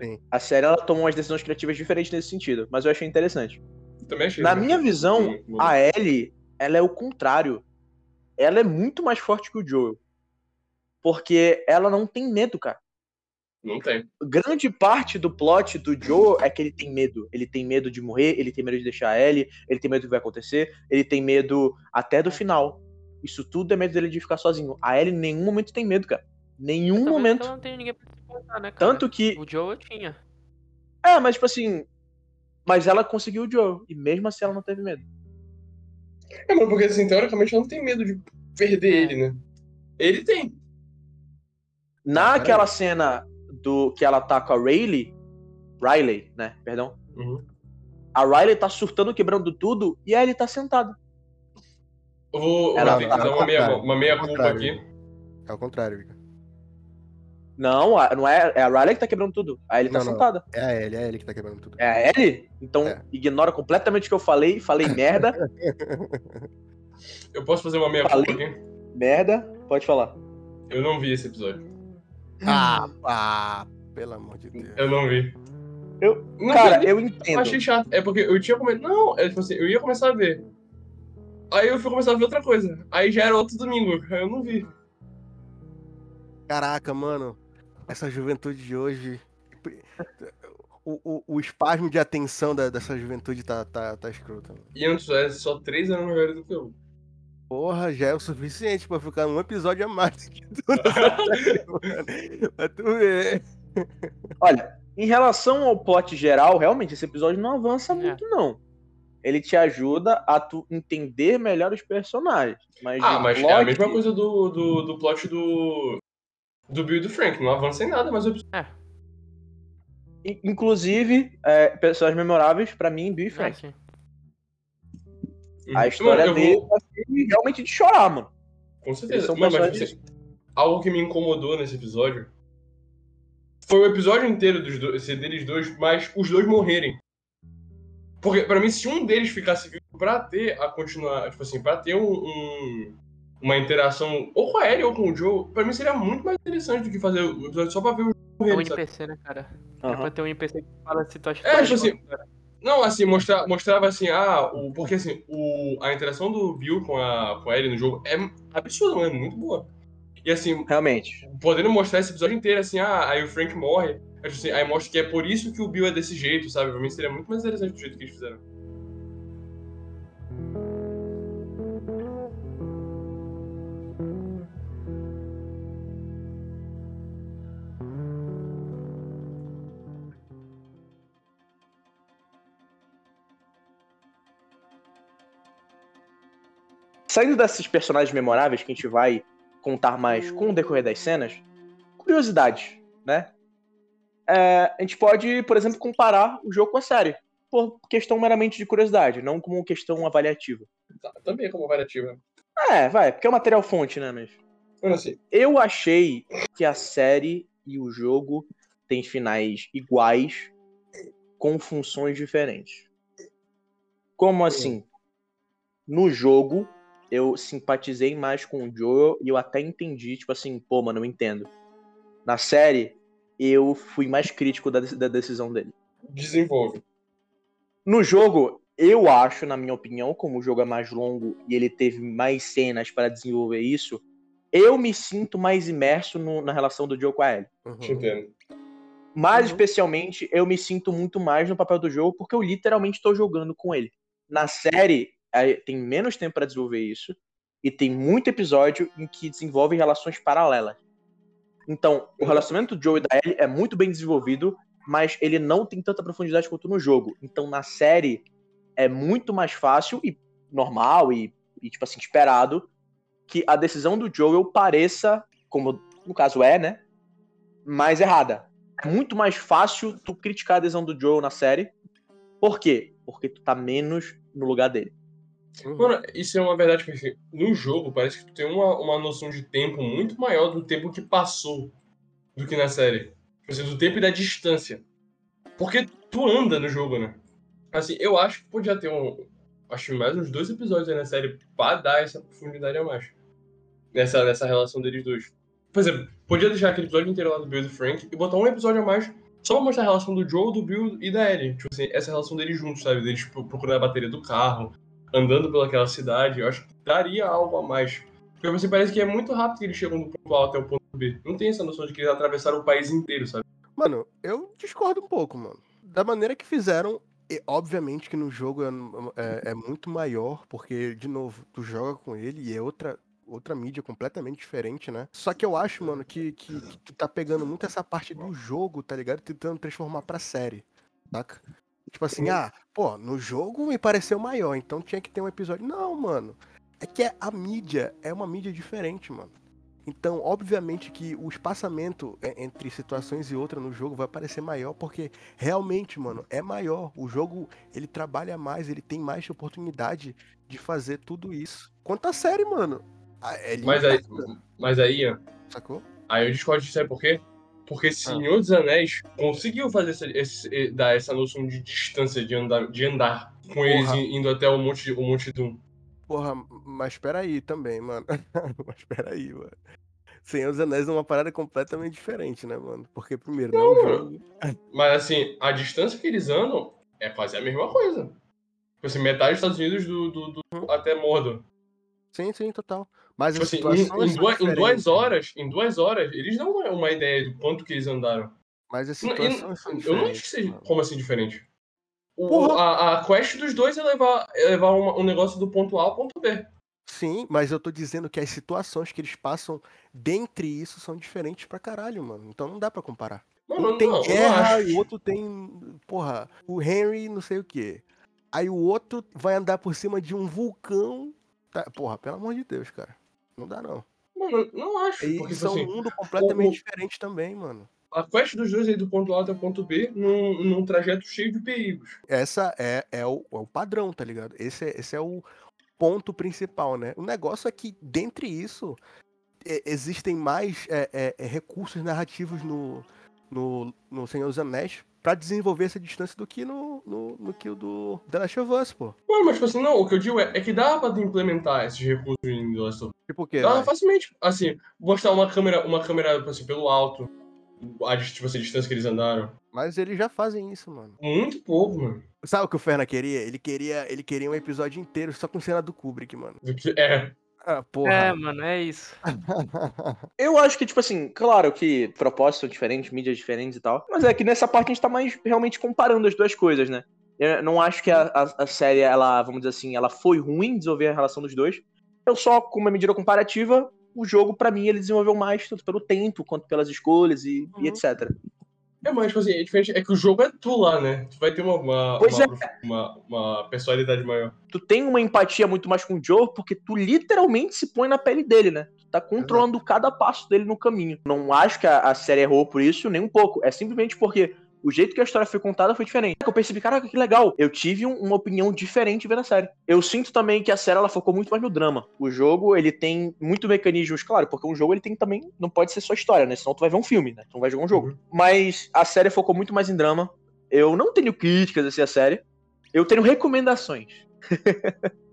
Sim. A série ela tomou umas decisões criativas diferentes nesse sentido, mas eu achei interessante. Também achei. Na né? minha visão, hum. a Ellie, ela é o contrário. Ela é muito mais forte que o Joel. Porque ela não tem medo, cara. Não tem. Grande parte do plot do Joel é que ele tem medo. Ele tem medo de morrer, ele tem medo de deixar a Ellie, ele tem medo do que vai acontecer, ele tem medo até do final. Isso tudo é medo dele de ficar sozinho. A Ellie em nenhum momento tem medo, cara. Nenhum momento. Ela não tem ninguém pra se contar, né, cara? Tanto que. O Joe eu tinha. É, mas tipo assim. Mas ela conseguiu o Joel. E mesmo assim ela não teve medo. É, mano, porque assim, teoricamente ela não tem medo de perder É. ele, né? Ele tem. Naquela cena do que ela tá com a Rayleigh. Riley, né? Perdão. Uhum. A Riley tá surtando, quebrando tudo, e a Ellie tá sentada. Eu vou, Ela- vou ter que dar uma meia, uma meia culpa aqui. É o contrário, Igor. Não, a- não é, é a Riley que tá quebrando tudo. A Ellie tá Não, não. sentada. É a Ellie, é a Ellie que tá quebrando tudo. É a Ellie? Então É. ignora completamente o que eu falei. Falei merda, Eu posso fazer uma meia Falei. culpa aqui? merda. Pode falar. Eu não vi esse episódio. Ah, ah, pelo amor de Deus. Eu não vi. Eu- Não Cara, eu entendo. achei chato. É porque eu tinha começado. Não, é tipo assim, eu ia começar a ver. Aí eu fui começar a ver outra coisa. Aí já era outro domingo. Aí eu não vi. Caraca, mano. Essa juventude de hoje. O, o, o espasmo de atenção da- dessa juventude tá, tá, tá escroto. E antes é só três anos maior do que eu. Porra, já é o suficiente pra ficar um episódio a mais que tu. Pra tu ver. Olha, Em relação ao plot geral, realmente, esse episódio não avança É. muito, não. Ele te ajuda a tu entender melhor os personagens. Mas Ah, mas é plot, a mesma coisa do, do, do plot do. Do Bill e do Frank. Não avança em nada, mas o episódio. in- Inclusive, é, personagens memoráveis, pra mim, Bill e É, Frank. sim. A história Mano, eu dele vou- é realmente de chorar, mano. Com certeza. Mano, mas personagens- assim, algo que me incomodou nesse episódio foi o episódio inteiro dos dois, deles dois, mas os dois morrerem. Porque, pra mim, se um deles ficasse vivo pra ter a continuar, tipo assim, pra ter um, um- uma interação ou com a Ellie ou com o Joe, pra mim seria muito mais interessante do que fazer o episódio só pra ver o Joe É um? NPC, né, cara? É Aham. pra ter um NPC que fala se tu acha É, que tipo assim, Não, assim, mostra, mostrava assim, ah, o, porque assim, o, a interação do Bill com a, com a Ellie no jogo é absurda, mano, é muito boa. E assim, Realmente. podendo mostrar esse episódio inteiro, assim, ah, aí o Frank morre, assim, aí mostra que é por isso que o Bill é desse jeito, sabe? Pra mim seria muito mais interessante do jeito que eles fizeram. Saindo desses personagens memoráveis que a gente vai contar mais com o decorrer das cenas, curiosidades, né? É, a gente pode, por exemplo, comparar o jogo com a série. Por questão meramente de curiosidade, não como questão avaliativa. Tá, também como variativa. É, vai, porque é o material fonte, né, mas... Mano, assim, Eu achei que a série e o jogo têm finais iguais com funções diferentes. Como assim? No jogo, eu simpatizei mais com o Joel e eu até entendi, tipo assim, pô, mano, eu entendo. Na série, eu fui mais crítico da, da decisão dele. desenvolve. No jogo, eu acho, na minha opinião, como o jogo é mais longo e ele teve mais cenas para desenvolver isso, eu me sinto mais imerso no- na relação do Joe com a Ellie. Uhum. Te entendo. Mais Uhum. especialmente, eu me sinto muito mais no papel do jogo porque eu literalmente estou jogando com ele. Na série, tem menos tempo para desenvolver isso e tem muito episódio em que desenvolve relações paralelas. Então, o relacionamento do Joe e da Ellie é muito bem desenvolvido, mas ele não tem tanta profundidade quanto no jogo. Então, na série, é muito mais fácil e normal e, e, tipo assim, esperado que a decisão do Joel pareça, como no caso é, né? Mais errada. É muito mais fácil tu criticar a decisão do Joel na série. Por quê? Porque tu tá menos no lugar dele. Uhum. Mano, isso é uma verdade, porque no jogo parece que tu tem uma, uma noção de tempo muito maior do tempo que passou do que na série. Tipo assim, do tempo e da distância. Porque tu anda no jogo, né? Assim, eu acho que podia ter um. Acho mais uns dois episódios aí na série pra dar essa profundidade a mais. Nessa, nessa relação deles dois. Por exemplo, podia deixar aquele episódio inteiro lá do Bill e do Frank e botar um episódio a mais só pra mostrar a relação do Joe, do Bill e da Ellie. Tipo assim, essa relação deles juntos, sabe? Deles pro- procurando a bateria do carro, andando pelaquela cidade. Eu acho que daria algo a mais. Porque você parece que é muito rápido que eles chegam do ponto A até o ponto B. Não tem essa noção de que eles atravessaram o país inteiro, sabe? Mano, eu discordo um pouco, mano. Da maneira que fizeram, e obviamente que no jogo é, é- é muito maior, porque, de novo, tu joga com ele e é outra, outra mídia completamente diferente, né? Só que eu acho, mano, que, que, que tu tá pegando muito essa parte do jogo, tá ligado? Tentando transformar pra série, saca? Tipo assim, ah, pô, no jogo me pareceu maior, então tinha que ter um episódio. Não, mano. É que é- a mídia é uma mídia diferente, mano. Então, obviamente que o espaçamento entre situações e outras no jogo vai parecer maior, porque realmente, mano, é maior. O jogo, ele trabalha mais, ele tem mais oportunidade de fazer tudo isso. Quanto à série, mano, é Mas aí, mas aí, sacou? aí eu discordo de sabe por quê? Porque Senhor dos Anéis conseguiu fazer essa, esse- dar essa noção de distância de andar, de andar com eles Porra. indo até o Monte, o monte Doom. Porra, mas peraí também, mano. mas peraí, mano. Senhor dos Anéis é uma parada completamente diferente, né, mano? Porque, primeiro, não, é jogo. Mas assim, a distância que eles andam é quase a mesma coisa. Tipo assim, metade dos Estados Unidos do, do- do- até Mordor. Sim, sim, total. Mas Tipo as assim, em, situações em duas, em duas horas, em duas horas, eles dão uma, uma ideia do quanto que eles andaram. Mas as Não, situações são Eu não acho que seja como assim diferente. O- Porra. a, a quest dos dois é levar, é levar uma- um negócio do ponto A ao ponto B. Sim, mas eu tô dizendo que as situações que eles passam dentre isso são diferentes pra caralho, mano. Então não dá pra comparar. Mano, Um tem não, guerra e o outro tem. Porra, o Henry não sei o quê. Aí o outro vai andar por cima de um vulcão. Tá, porra, pelo amor de Deus, cara. Não dá não. Mano, não acho. Porque, tipo são assim, um mundo completamente o- diferente também, mano. a quest dos dois aí do ponto A até o ponto B num, num trajeto cheio de perigos. Essa é, é, o, é o padrão, tá ligado? Esse é, esse é o ponto principal, né? O negócio é que, dentre isso, é, existem mais é, é, é, recursos narrativos no, no, no Senhor dos Anéis pra desenvolver essa distância do que no, no, no que o do The Last of Us, pô. Mano, mas tipo assim, não, o que eu digo é, é que dá pra implementar esses recursos em The Last of Us. Tipo o quê? Dá vai? facilmente, assim, mostrar uma câmera, uma câmera assim, pelo alto, a, tipo assim, a distância que eles andaram. Mas eles já fazem isso, mano. Muito pouco, mano. Sabe o que o Ferna queria? Ele queria, ele queria um episódio inteiro só com cena do Kubrick, mano. É, Ah, porra. É, mano, é isso. Eu acho que, tipo assim, claro que propósitos são diferentes, mídias diferentes e tal. Mas é que nessa parte a gente tá mais realmente comparando as duas coisas, né? Eu não acho que a, a- a série, ela, vamos dizer assim, ela foi ruim em desenvolver a relação dos dois. Eu só, com uma medida comparativa, o jogo, pra mim, ele desenvolveu mais, tanto pelo tempo quanto pelas escolhas e, e Uhum. etc. é mais, tipo assim, é diferente, é que o jogo é tu lá, né? Tu vai ter uma, uma, uma, uma, uma personalidade maior. Tu tem uma empatia muito mais com o Joe, porque tu literalmente se põe na pele dele, né? Tu tá controlando cada passo dele no caminho. Não acho que a, a série errou por isso, nem um pouco. É simplesmente porque o jeito que a história foi contada foi diferente. Eu percebi, caraca, que legal. Eu tive um- uma opinião diferente vendo a série. Eu sinto também que a série ela focou muito mais no drama. O jogo, ele tem muito mecanismos, claro, porque um jogo ele tem também, não pode ser só história, né? Senão tu vai ver um filme, né? Tu não vai jogar um jogo. Uhum. Mas a série focou muito mais em drama. Eu não tenho críticas assim a série. Eu tenho recomendações.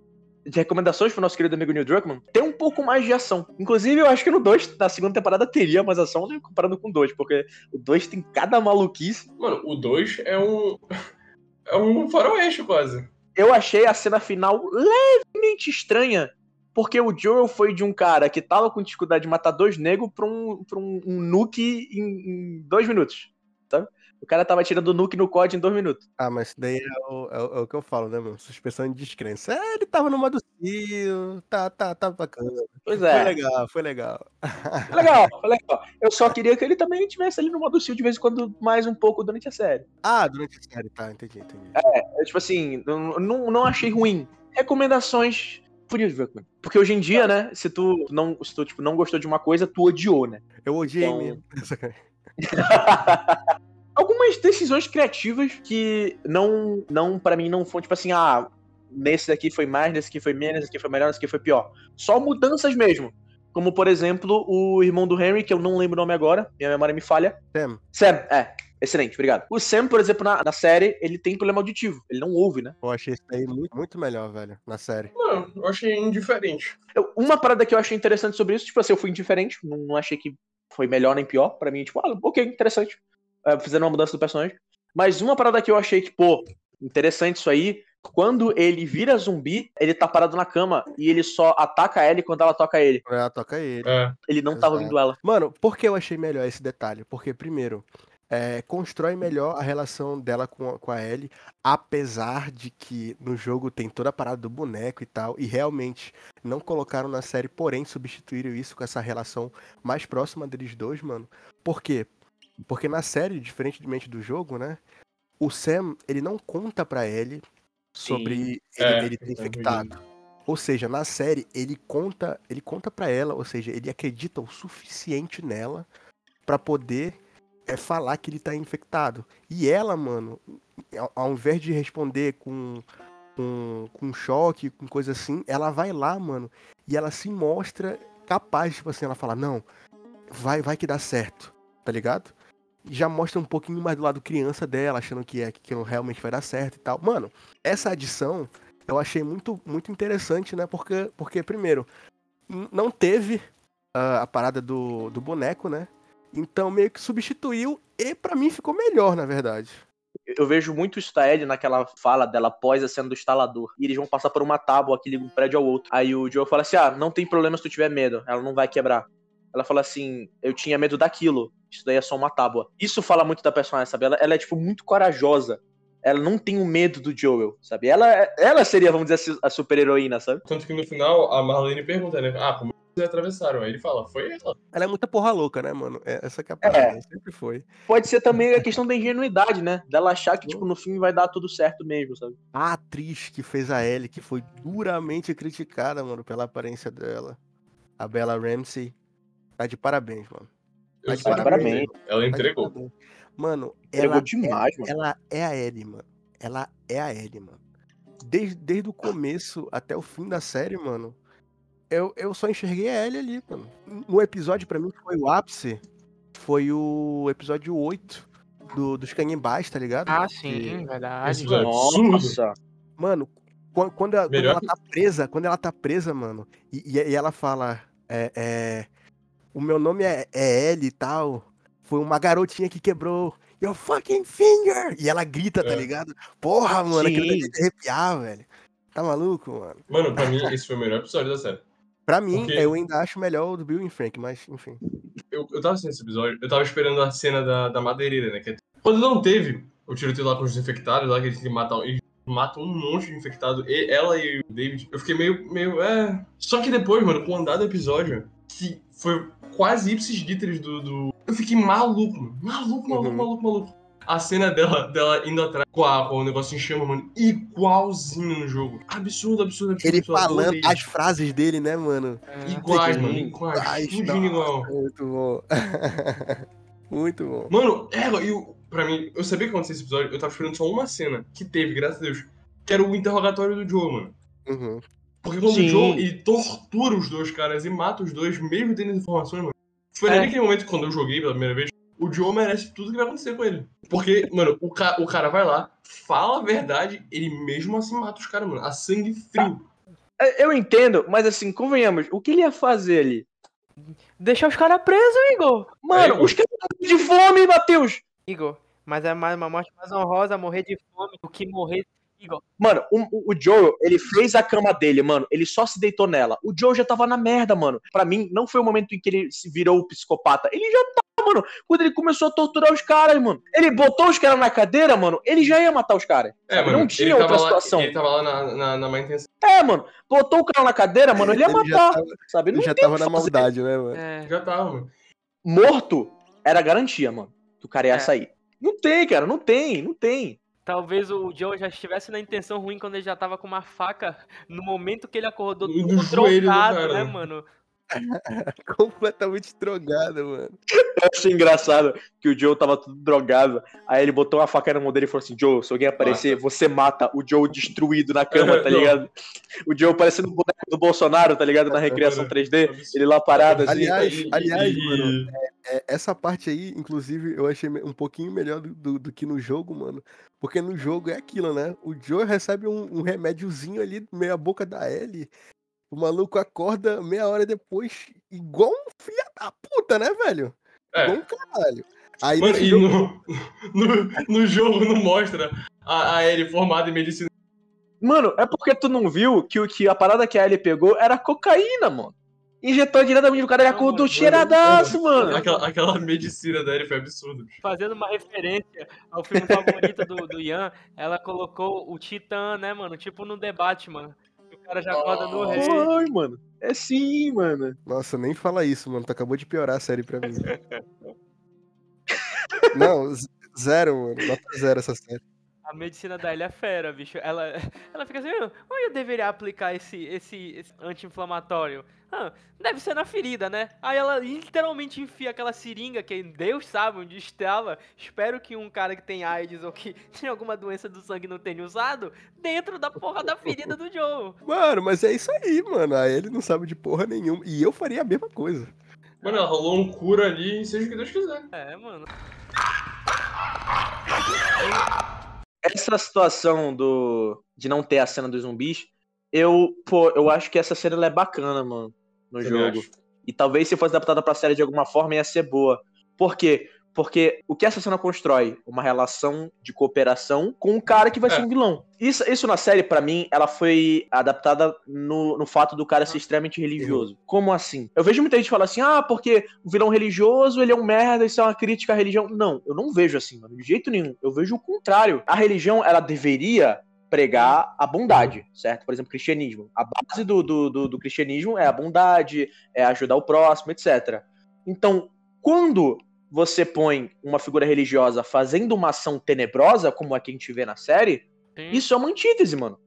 de recomendações pro nosso querido amigo Neil Druckmann, tem pouco mais de ação. Inclusive, eu acho que no 2, na segunda temporada, teria mais ação né, comparando com o 2, porque o 2 tem cada maluquice. Mano, o 2 é um. É um faroeste quase. Eu achei a cena final levemente estranha, porque o Joel foi de um cara que tava com dificuldade de matar dois negros pra um, pra um, um nuke em, em dois minutos, sabe? O cara tava tirando o nuke no COD em dois minutos. Ah, mas isso daí é o, é o- é o que eu falo, né, mano? Suspensão de descrença. É, ele tava no modo cio, tá, tá, tá bacana. Pois Foi é. legal, foi legal. Foi legal, foi legal. Eu só queria que ele também tivesse ali no modo Seal de vez em quando, mais um pouco durante a série. Ah, durante a série, tá, entendi, entendi. Eu, tipo assim, não, não, não achei ruim. Recomendações. Porque hoje em dia, né, se tu não, se tu, tipo, não gostou de uma coisa, tu odiou, né? Eu odiei Então- mesmo. Algumas decisões criativas que não, não para mim, não foram, tipo assim, ah, nesse daqui foi mais, nesse aqui foi menos, nesse aqui foi melhor, nesse aqui foi pior. Só mudanças mesmo. Como, por exemplo, o irmão do Henry, que eu não lembro o nome agora, minha memória me falha. Sam, Sam, é. Excelente, obrigado. O Sam, por exemplo, na, na série, ele tem problema auditivo. Ele não ouve, né? eu achei isso daí muito, muito melhor, velho, na série. Mano, eu achei indiferente. Eu- uma parada que eu achei interessante sobre isso, tipo assim, eu fui indiferente, não, não achei que foi melhor nem pior. Pra mim, tipo, ah, ok, interessante. É, fizeram uma mudança do personagem. Mas uma parada que eu achei que, pô, interessante isso aí, quando ele vira zumbi, ele tá parado na cama e ele só ataca ela quando ela toca ele. É, toca ele. É. Ele não tava Exato. ouvindo ela. Mano, por que eu achei melhor esse detalhe? Porque, primeiro, é, constrói melhor a relação dela com, a- com a Ellie, apesar de que no jogo tem toda a parada do boneco e tal, e realmente não colocaram na série, porém substituíram isso com essa relação mais próxima deles dois, mano. Por quê? Porque na série, diferentemente do jogo, né? O Sam, ele não conta pra Ellie sobre ele, É, ele ter é infectado. Ou seja, na série ele conta, ele conta para ela, ou seja, ele acredita o suficiente nela pra poder é, falar que ele tá infectado. E ela, mano, ao, ao invés de responder com, com com choque, com coisa assim, ela vai lá, mano, e ela se mostra capaz, tipo assim, ela fala: "Não, vai vai que dá certo". Tá ligado? Já mostra um pouquinho mais do lado criança dela, achando que é que aquilo realmente vai dar certo e tal. Mano, essa adição eu achei muito, muito interessante, né? Porque, porque primeiro, não teve ah, a parada do, do boneco, né? Então meio que substituiu e pra mim ficou melhor, na verdade. Eu vejo muito da Ellie naquela fala dela após a cena do instalador. E eles vão passar por uma tábua que liga um prédio ao outro. Aí o Joe fala assim: ah, não tem problema se tu tiver medo, ela não vai quebrar. Ela fala assim: eu tinha medo daquilo, isso daí é só uma tábua. Isso fala muito da personagem, sabe? Ela, ela é, tipo, muito corajosa. Ela não tem o medo do Joel, sabe? Ela, ela seria, vamos dizer assim, a super-heroína, sabe? Tanto que no final a Marlene pergunta, né? Ah, como atravessaram. Aí ele fala, foi ela. Ela é muita porra louca, né, mano? É, essa que é a parada, sempre foi. Pode ser também a questão da ingenuidade, né? Dela achar que, tipo, no fim vai dar tudo certo mesmo, sabe? A atriz que fez a Ellie, que foi duramente criticada, mano, pela aparência dela, a Bella Ramsey, tá de parabéns, mano. Eu Tá de que parabéns. Ela Tá entregou. parabéns. Mano, Entregou ela, demais, mano. ela é a Ellie, mano. Ela é a Ellie, mano. Desde, desde o começo até o fim da série, mano, eu, eu só enxerguei a Ellie ali, mano. No episódio, pra mim, que foi o ápice, foi o episódio 8 do, dos canibais, tá ligado? Ah, Que- sim, verdade. Isso é. Nossa. Mano, quan- quando, ela- quando Melhor ela tá presa, quando ela tá presa, mano, e, e- e ela fala, é, é, o meu nome é, é Ellie e tal, foi uma garotinha que quebrou your fucking finger, e ela grita, tá É. ligado? Porra, mano, aquilo Sim. deve te arrepiar, velho. Tá maluco, mano? Mano, pra mim, esse foi o melhor episódio da série. Pra mim, Porque- eu ainda acho melhor o do Bill e Frank, mas enfim. Eu, eu tava assistindo esse episódio, eu tava esperando a cena da, da madeireira, né? que é- Quando não teve o tiroteio lá com os infectados, lá que eles têm que matar. Eles matam um monte de infectado, e, ela e o David. Eu fiquei meio, meio. É. Só que depois, mano, com o andar do episódio, que foi quase ipsis literis do, do. Eu fiquei maluco, mano. Maluco, maluco, Uhum. maluco, maluco. A cena dela, dela indo atrás com, a, o negócio em chama, mano, igualzinho no jogo. Absurdo, absurdo, absurdo. Ele absurdo. falando as frases dele, né, mano? É. Iguais, mano, Iguais, nossa, igual. Muito bom. muito bom. Mano, é, e o- pra mim, eu sabia que ia acontecer esse episódio, eu tava esperando só uma cena que teve, graças a Deus, que era o interrogatório do Joe, mano. Uhum. Porque quando Sim. o Joe, ele tortura os dois caras e mata os dois, mesmo tendo informações, mano. Foi É. naquele momento, quando eu joguei pela primeira vez, o Joe merece tudo que vai acontecer com ele. Porque, mano, o, ca o cara vai lá, fala a verdade, ele mesmo assim mata os caras, mano. A sangue frio. É, Eu entendo, mas assim, convenhamos, o que ele ia fazer ali? Deixar os caras presos, Igor. Mano, É, os caras estão de fome, Matheus! Igor, mas é mais uma morte mais honrosa morrer de fome do que morrer. Mano, o, o- Joel, ele fez a cama dele, mano. Ele só se deitou nela. O Joel já tava na merda, mano. Pra mim, não foi o momento em que ele se virou o psicopata. Ele já tava, mano. Quando ele começou a torturar os caras, mano. Ele botou os caras na cadeira, mano. Ele já ia matar os caras. É, mano, não tinha outra lá, situação. Ele tava lá na, na, na má intenção. É, mano. Botou o cara na cadeira, mano. Ele ia Ele já matar. tava, sabe? ele Não já tava que na fazer. maldade, né, mano? é, Já tava, mano. Morto era garantia, mano. Que o cara ia É. sair. Não tem, cara. Não tem. Não tem. Talvez o Joe já estivesse na intenção ruim quando ele já tava com uma faca no momento que ele acordou todo joelho do drogado, cara, né, né? mano? Completamente drogado, mano. Eu achei engraçado que o Joe tava tudo drogado. Aí ele botou uma faca na mão dele e falou assim: Joe, se alguém aparecer, você mata o Joe destruído na cama, tá ligado? O Joe parecendo o boneco do Bolsonaro, tá ligado? Na recriação 3D. Ele lá parado assim. Aliás, E- aliás, mano, É, essa parte aí, inclusive, eu achei um pouquinho melhor do, do- do que no jogo, mano. Porque no jogo é aquilo, né? O Joe recebe um, um remédiozinho ali, meia boca da Ellie. O maluco acorda meia hora depois, igual um filho da puta, né, velho? É. Igual um caralho. Aí Mano, e jogo, no, no, no jogo não mostra a, a Ellie formada em medicina. Mano, é porque tu não viu que, o- que a parada que a Ellie pegou era cocaína, mano. Injetou diretamente no cara e acordou mano, cheiradaço, mano. Aquela, aquela medicina da Ellie foi absurda. Fazendo uma referência ao filme favorito do, do Ian, ela colocou o Titã, né, mano? Tipo no debate, mano. O cara já acorda no rei. Foi, mano. É sim, mano. Nossa, nem fala isso, mano. Tu acabou de piorar a série pra mim. Não, zero, mano. Nota zero essa série. A medicina da Ellie é fera, bicho. Ela, ela fica assim, "Ah, onde eu deveria aplicar esse, esse, esse anti-inflamatório? Ah, deve ser na ferida, né? Aí ela literalmente enfia aquela seringa que Deus sabe onde estava. Espero que um cara que tem AIDS ou que tem alguma doença do sangue não tenha usado dentro da porra da ferida do Joe. Mano, mas é isso aí, mano. A ele não sabe de porra nenhuma. E eu faria a mesma coisa. Mano, ela rolou um cura ali seja o que Deus quiser. É, mano. Essa situação do de não ter a cena dos zumbis, eu, pô, eu acho que essa cena é bacana, mano, no jogo. E talvez se fosse adaptada pra série de alguma forma ia ser boa. Por quê? Porque o que essa cena constrói? Uma relação de cooperação com um cara que vai É. ser um vilão. Isso, isso na série, pra mim, ela foi adaptada no, no fato do cara ser extremamente religioso. Como assim? Eu vejo muita gente falar assim, ah, porque o vilão religioso, ele é um merda, isso é uma crítica à religião. Não, eu não vejo assim, mano, de jeito nenhum. Eu vejo o contrário. A religião, ela deveria pregar a bondade, certo? Por exemplo, cristianismo. A base do, do, do, do cristianismo é a bondade, é ajudar o próximo, etc. Então, quando você põe uma figura religiosa fazendo uma ação tenebrosa, como a que a gente vê na série, Sim. isso é uma antítese, mano.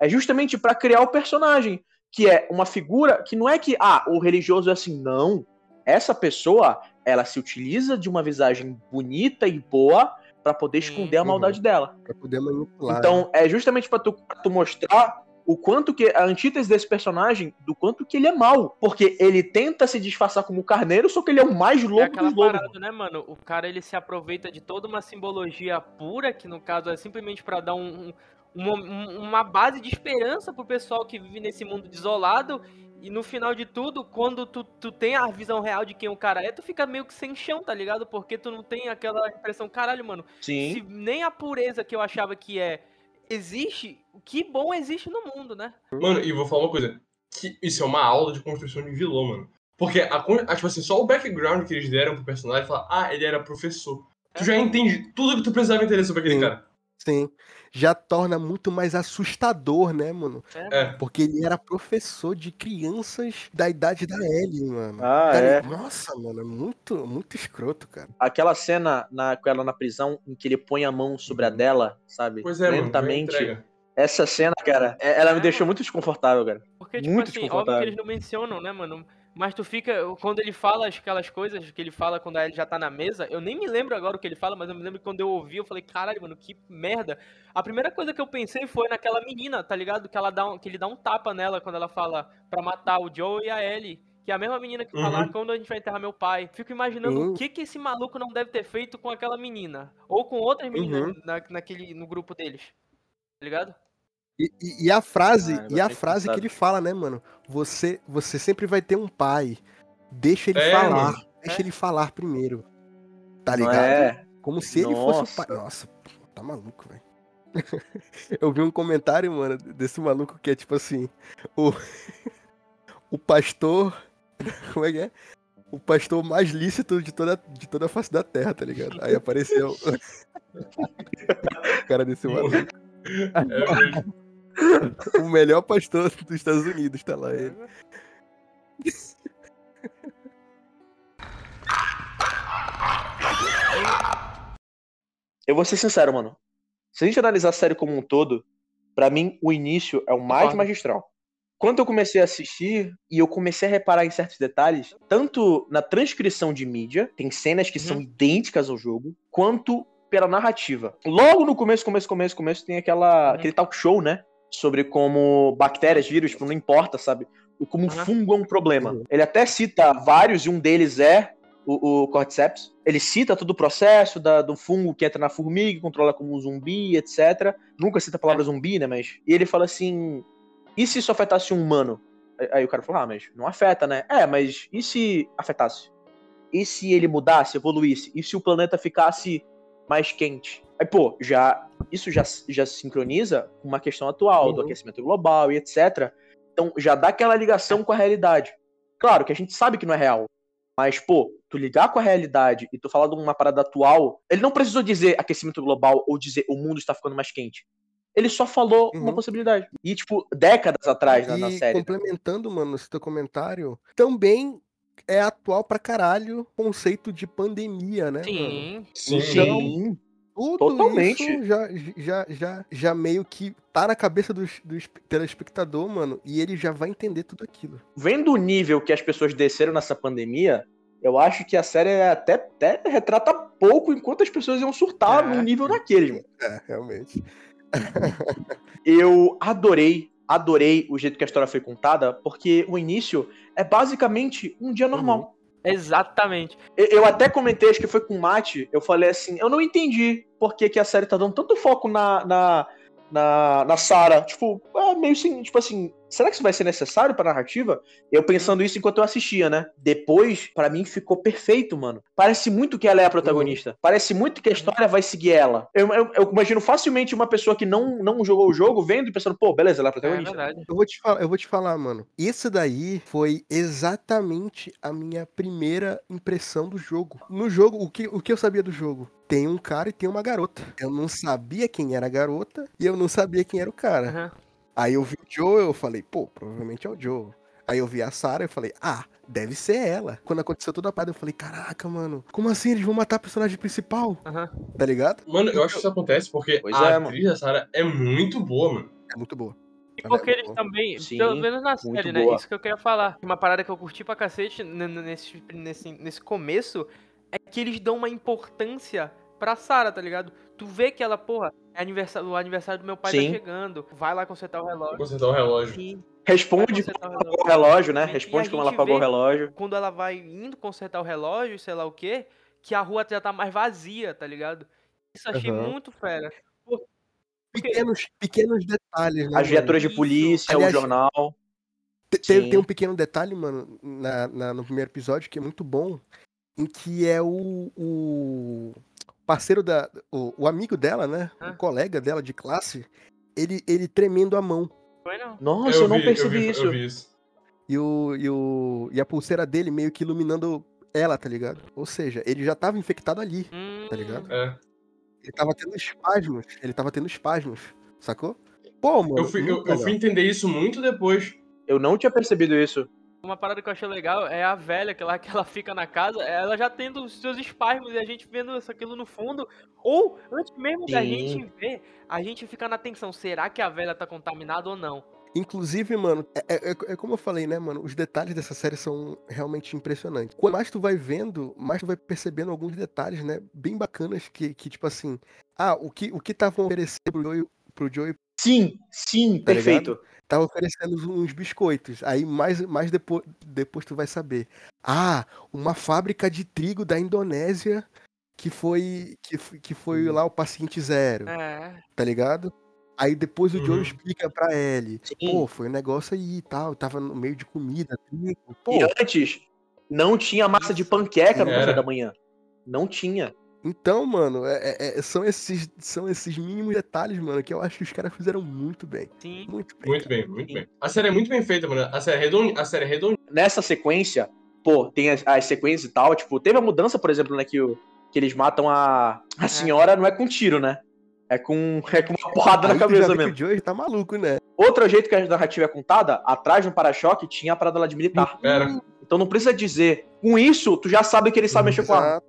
É justamente pra criar o personagem, que é uma figura que não é que, ah, o religioso é assim, não. Essa pessoa, ela se utiliza de uma visagem bonita e boa pra poder Sim. esconder a maldade dela. Pra poder manipular. Então, é justamente pra tu, pra tu mostrar o quanto que a antítese desse personagem, do quanto que ele é mal. Porque ele tenta se disfarçar como carneiro, só que ele é o mais É louco aquela dos lobos. parada, né, mano? O cara ele se aproveita de toda uma simbologia pura, que no caso é simplesmente pra dar um, um- uma, um- base de esperança pro pessoal que vive nesse mundo desolado. E no final de tudo, quando tu, tu tem a visão real de quem o cara é, tu fica meio que sem chão, tá ligado? Porque tu não tem aquela impressão, caralho, mano, Sim. se nem a pureza que eu achava que é existe, que bom existe no mundo, né? Mano, e vou falar uma coisa. Que isso é uma aula de construção de vilão, mano. Porque, a, a, tipo assim, só o background que eles deram pro personagem, falar, ah, ele era professor. Tu já entende tudo que tu precisava entender sobre aquele Sim. cara. Sim. Já torna muito mais assustador, né, mano? É. Porque ele era professor de crianças da idade da Ellie, mano. Ah, Tá é. Nossa, mano, é muito, muito escroto, cara. Aquela cena na, com ela na prisão em que ele põe a mão sobre a dela, sabe? Pois é, mano. Lentamente. entrega. Essa cena, cara, é- ela me É, deixou mano. muito desconfortável, cara. Porque, tipo Muito assim, óbvio que desconfortável. eles não mencionam, né, mano? Mas tu fica. Quando ele fala aquelas coisas que ele fala quando a Ellie já tá na mesa, eu nem me lembro agora o que ele fala, mas eu me lembro que quando eu ouvi, eu falei, caralho, mano, que merda. A primeira coisa que eu pensei foi naquela menina, tá ligado? Que, ela dá um- que ele dá um tapa nela quando ela fala pra matar o Joe e a Ellie. Que é a mesma menina que fala, Uhum. "Ah, quando a gente vai enterrar meu pai. Fico imaginando Uhum. o que que esse maluco não deve ter feito com aquela menina. Ou com outras meninas Uhum. na, naquele, no grupo deles. Tá ligado? E, e- e a frase, Ah, e a frase que ele fala, né, mano? Você, você sempre vai ter um pai. Deixa ele É, falar. mano. Deixa É. ele falar primeiro. Tá ligado? é? Como se ele fosse o pai. Nossa. Nossa, tá maluco, velho. Eu vi um comentário, mano, desse maluco que é tipo assim: o, o pastor. Como é que é? O pastor mais lícito de toda, de toda a face da terra, tá ligado? Aí apareceu o cara desse maluco. É mesmo. O melhor pastor dos Estados Unidos, tá lá ele. Eu vou ser sincero, mano. Se a gente analisar a série como um todo, pra mim o início é o mais Concordo. magistral. Quando eu comecei a assistir e eu comecei a reparar em certos detalhes, tanto na transcrição de mídia, tem cenas que Uhum. são idênticas ao jogo, quanto pela narrativa. Logo no começo, começo, começo, começo, tem aquela, Uhum. aquele talk show, né? Sobre como bactérias, vírus, tipo, não importa, sabe? O como um Uhum. fungo é um problema. Uhum. Ele até cita vários, e um deles é o, o Cordyceps. Ele cita todo o processo da- do fungo que entra na formiga, controla como um zumbi, etc. Nunca cita a palavra É. zumbi, né? Mas. E ele fala assim: e se isso afetasse um humano? Aí- Aí o cara falou: ah, mas não afeta, né? É, mas e se afetasse? E se ele mudasse, evoluísse? E se o planeta ficasse mais quente? Aí, pô, já. Isso já, já se sincroniza com uma questão atual do Uhum. aquecimento global e etc. Então já dá aquela ligação com a realidade. Claro que a gente sabe que não é real. Mas, pô, tu ligar com a realidade e tu falar de uma parada atual, ele não precisou dizer aquecimento global ou dizer o mundo está ficando mais quente. Ele só falou uma Uhum. possibilidade. E, tipo, décadas atrás na, na E série. complementando, mano, esse teu comentário, também é atual pra caralho o conceito de pandemia, né? mano? Sim. Sim. Sim. Tudo Totalmente. isso já, já, já, já meio que tá na cabeça do, do espe- telespectador, mano, e ele já vai entender tudo aquilo. Vendo o nível que as pessoas desceram nessa pandemia, eu acho que a série até, até retrata pouco enquanto as pessoas iam surtar É. num nível daqueles, mano. É, realmente. Eu adorei, adorei o jeito que a história foi contada, porque o início é basicamente um dia normal. Exatamente. Eu- até comentei, acho que foi com o Mate, eu falei assim, eu não entendi por que, que a série tá dando tanto foco na, na, na, na Sarah. Tipo, é meio assim, tipo assim, será que isso vai ser necessário pra narrativa? Eu pensando isso enquanto eu assistia, né? Depois, pra mim, ficou perfeito, mano. Parece muito que ela é a protagonista. Parece muito que a história vai seguir ela. Eu, eu- eu imagino facilmente uma pessoa que não, não jogou o jogo vendo e pensando, pô, beleza, ela é a É protagonista. verdade. Eu vou te falar, eu vou te falar, mano. Isso daí foi exatamente a minha primeira impressão do jogo. No jogo, o que, o que eu sabia do jogo? Tem um cara e tem uma garota. Eu não sabia quem era a garota e eu não sabia quem era o cara. Aham. Aí eu vi o Joe, eu falei, pô, provavelmente é o Joe. Aí eu vi a Sarah, eu falei, ah, deve ser ela. Quando aconteceu toda a parada, eu falei, caraca, mano, como assim eles vão matar a personagem principal? Aham. Tá ligado? Mano, eu acho que isso acontece porque Pois a é, atriz da Sarah é muito boa, mano. É muito boa. E Ela é porque eles também, Sim, pelo menos na muito série, né? boa. Isso que eu queria falar. Uma parada que eu curti pra cacete nesse, nesse, nesse começo é que eles dão uma importância pra Sarah, tá ligado? Tu vê que ela, porra, é aniversário, o aniversário do meu pai Sim. tá chegando. Vai lá consertar o relógio. consertar o relógio. E Responde como ela apagou o relógio, né? Responde como ela apagou o relógio. quando ela vai indo consertar o relógio, sei lá o quê, que a rua já tá mais vazia, tá ligado? Isso achei Aham. muito fera. Pequenos, pequenos detalhes, né? As viaturas de polícia, Aliás, o jornal. Te- Tem, Sim. tem um pequeno detalhe, mano, na, na- no primeiro episódio que é muito bom, em que é o, o parceiro da. O, o amigo dela, né? Ah. O colega dela de classe, ele, ele tremendo a mão. Foi não? Nossa, eu, não vi, percebi eu vi, isso. Eu vi isso. E, o, e, o, e a pulseira dele meio que iluminando ela, tá ligado? Ou seja, ele já tava infectado ali, Hum, tá ligado? É. Ele tava tendo espasmos. Ele tava tendo espasmos, sacou? Pô, mano. Eu fui, eu, eu fui entender isso muito depois. Eu não tinha percebido isso. Uma parada que eu achei legal é a velha, que ela, que ela fica na casa, ela já tendo os seus espasmos e a gente vendo isso, aquilo no fundo. Ou, antes mesmo da Sim. gente ver, a gente fica na tensão, será que a velha tá contaminada ou não? Inclusive, mano, é, é- é- é como eu falei, né, mano? Os detalhes dessa série são realmente impressionantes. Quanto mais tu vai vendo, mais tu vai percebendo alguns detalhes, né? Bem bacanas que, que tipo assim. Ah, o que o que estavam oferecendo pro Joey, pro Joey Sim, sim, Tá perfeito. Tava oferecendo uns- biscoitos. Aí mais, mais depois, depois tu vai saber. Ah, uma fábrica de trigo da Indonésia que foi que, que foi lá o paciente zero, É. tá ligado? Aí depois o Joe Uhum. explica pra Ellie. Sim. Pô, foi um negócio aí e tal. Tava no meio de comida, trigo. Pô, E antes, não tinha massa de panqueca no café da manhã. Não tinha. Então, mano, é- é- é- são, esses, são esses mínimos detalhes, mano, que eu acho que os caras fizeram muito bem. Sim. Muito bem. Muito cara. bem, muito bem. A série é muito bem feita, mano. A série é redondinha. A série é redondinha. Nessa sequência, pô, tem as, as sequências e tal. Tipo, teve a mudança, por exemplo, né, que, o- que eles matam a, a senhora, não é com tiro, né? É com, é com uma porrada Aí na cabeça mesmo. o Joey tá maluco, né? Outro jeito que a narrativa é contada, atrás no para-choque tinha a parada lá de militar. Era. Então não precisa dizer. Com isso, tu já sabe que ele sabe mexer com a arma.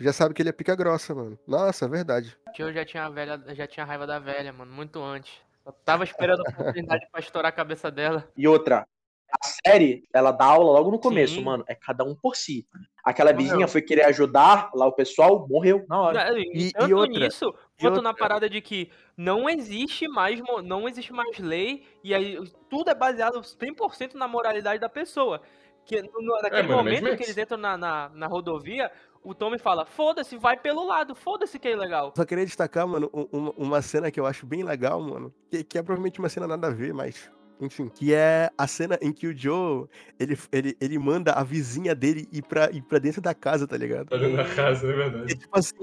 Já sabe que ele é pica grossa, mano. Nossa, é verdade. Eu já tinha a velha, já tinha raiva da velha, mano, muito antes. Eu tava esperando a oportunidade pra estourar a cabeça dela. E outra, a série, ela dá aula logo no começo, Sim. mano. É cada um por si. Aquela Morreu. vizinha foi querer ajudar lá o pessoal, morreu na hora. Não, E- e Tanto outra, nisso, e quanto na parada de que não existe mais, não existe mais lei e aí tudo é baseado 100% na moralidade da pessoa. Que no- no- naquele mano, Mad momento que eles entram na, na, na rodovia, o Tommy fala, foda-se, vai pelo lado, foda-se que é ilegal. Só queria destacar, mano, um- um- uma cena que eu acho bem legal, mano. Que, que é provavelmente uma cena nada a ver, mas. Enfim, que é a cena em que o Joe, ele, ele, ele manda a vizinha dele ir pra, ir pra dentro da casa, tá ligado? Tá dentro da casa, é É verdade. tipo assim,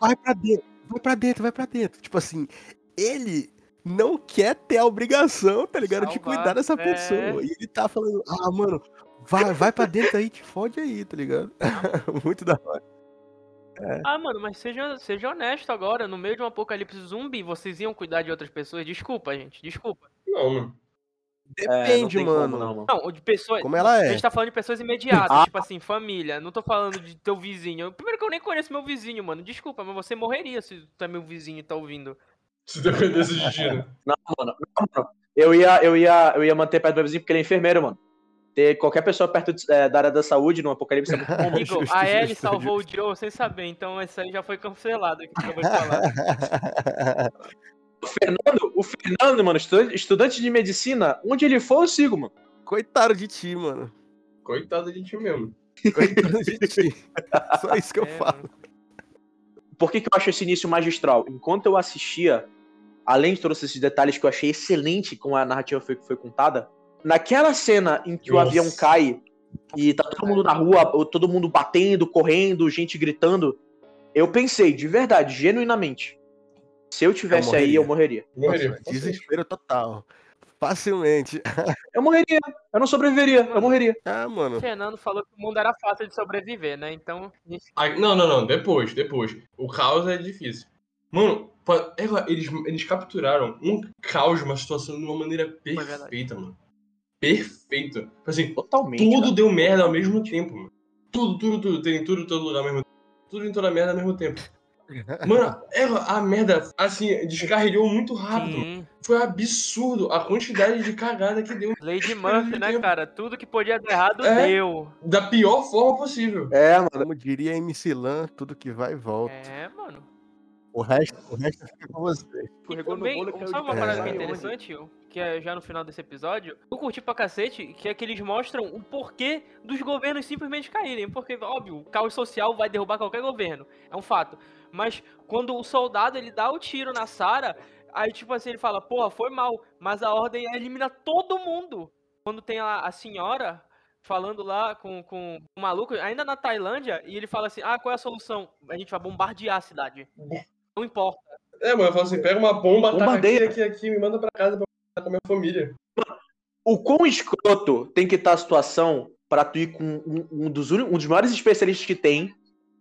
vai pra dentro, vai pra dentro, vai pra dentro. Tipo assim, ele não quer ter a obrigação, tá ligado? De Salvar, cuidar dessa é. pessoa. E ele tá falando, ah, mano, vai, vai pra dentro aí, te fode aí, tá ligado? Muito da hora. Ah, mano, mas seja, seja honesto agora, no meio de um apocalipse zumbi, vocês iam cuidar de outras pessoas? Desculpa, gente, desculpa. Não, mano. É, não Depende, tem como, mano. não, mano. Não, de pessoas. Como ela A é. gente tá falando de pessoas imediatas, Ah. tipo assim, família. Não tô falando de teu vizinho. Primeiro que eu nem conheço meu vizinho, mano. Desculpa, mas você morreria se tu é meu vizinho e tá ouvindo. Se dependesse de ti, né? Não, mano. Não, mano. Eu ia, eu, ia, eu ia manter perto do meu vizinho porque ele é enfermeiro, mano. Ter qualquer pessoa perto de- é, da área da saúde no apocalipse é muito bom, mano. Igor, justo, a Ellie justo, salvou o Joe sem saber, então isso aí já foi cancelado aqui que eu falar. O Fernando, o Fernando, mano, estu- estudante de medicina, onde ele for, eu sigo, mano. Coitado de ti, mano. Coitado de ti mesmo. Coitado de ti. Só isso que eu É, falo. mano. Por que, que eu acho esse início magistral? Enquanto eu assistia, além de todos esses detalhes que eu achei excelente com a narrativa foi, foi contada, naquela cena em que o Nossa. avião cai e tá todo mundo na rua, todo mundo batendo, correndo, gente gritando, eu pensei, de verdade, genuinamente, se eu tivesse aí, eu morreria. Morreria. Nossa, desespero total. Facilmente. Eu morreria, eu não sobreviveria, eu morreria. Ah, mano. O Fernando falou que o mundo era fácil de sobreviver, né? Então, não, não, não. Depois, depois. O caos é difícil. Mano, é, eles, eles capturaram um caos, uma situação de uma maneira perfeita, mano. Perfeito. Tipo Assim, Totalmente. tudo cara. deu merda ao mesmo tempo, mano. Tudo, tudo, tudo. Tem tudo em todo lugar ao mesmo tempo. Tudo em toda merda ao mesmo tempo. Mano, é, a merda, assim, descarrilhou muito rápido. sim. Foi absurdo a quantidade de cagada que deu. Lady Murphy, né, cara? Tudo que podia dar errado, É. deu. Da pior forma possível. É, mano. Como diria MC Lan, tudo que vai e volta. É, mano. O resto, o resto fica com você. E Escorregou no também, sabe uma parada que é É. interessante, que é já no final desse episódio? Eu curti pra cacete, que é que eles mostram o porquê dos governos simplesmente caírem. Porque, óbvio, o caos social vai derrubar qualquer governo. É um fato. Mas quando o soldado ele dá o tiro na Sarah, aí tipo assim, ele fala, porra, foi mal, mas a ordem elimina todo mundo. Quando tem a, a senhora falando lá com, com o maluco, ainda na Tailândia, e ele fala assim, ah, qual é a solução? A gente vai bombardear a cidade. Não importa. É, mano, eu falo assim, pega uma bomba, taca aqui, Bombardeia. aqui, aqui, me manda pra casa pra com a minha família. O quão escroto tem que estar a situação pra tu ir com um, um dos, um dos maiores especialistas que tem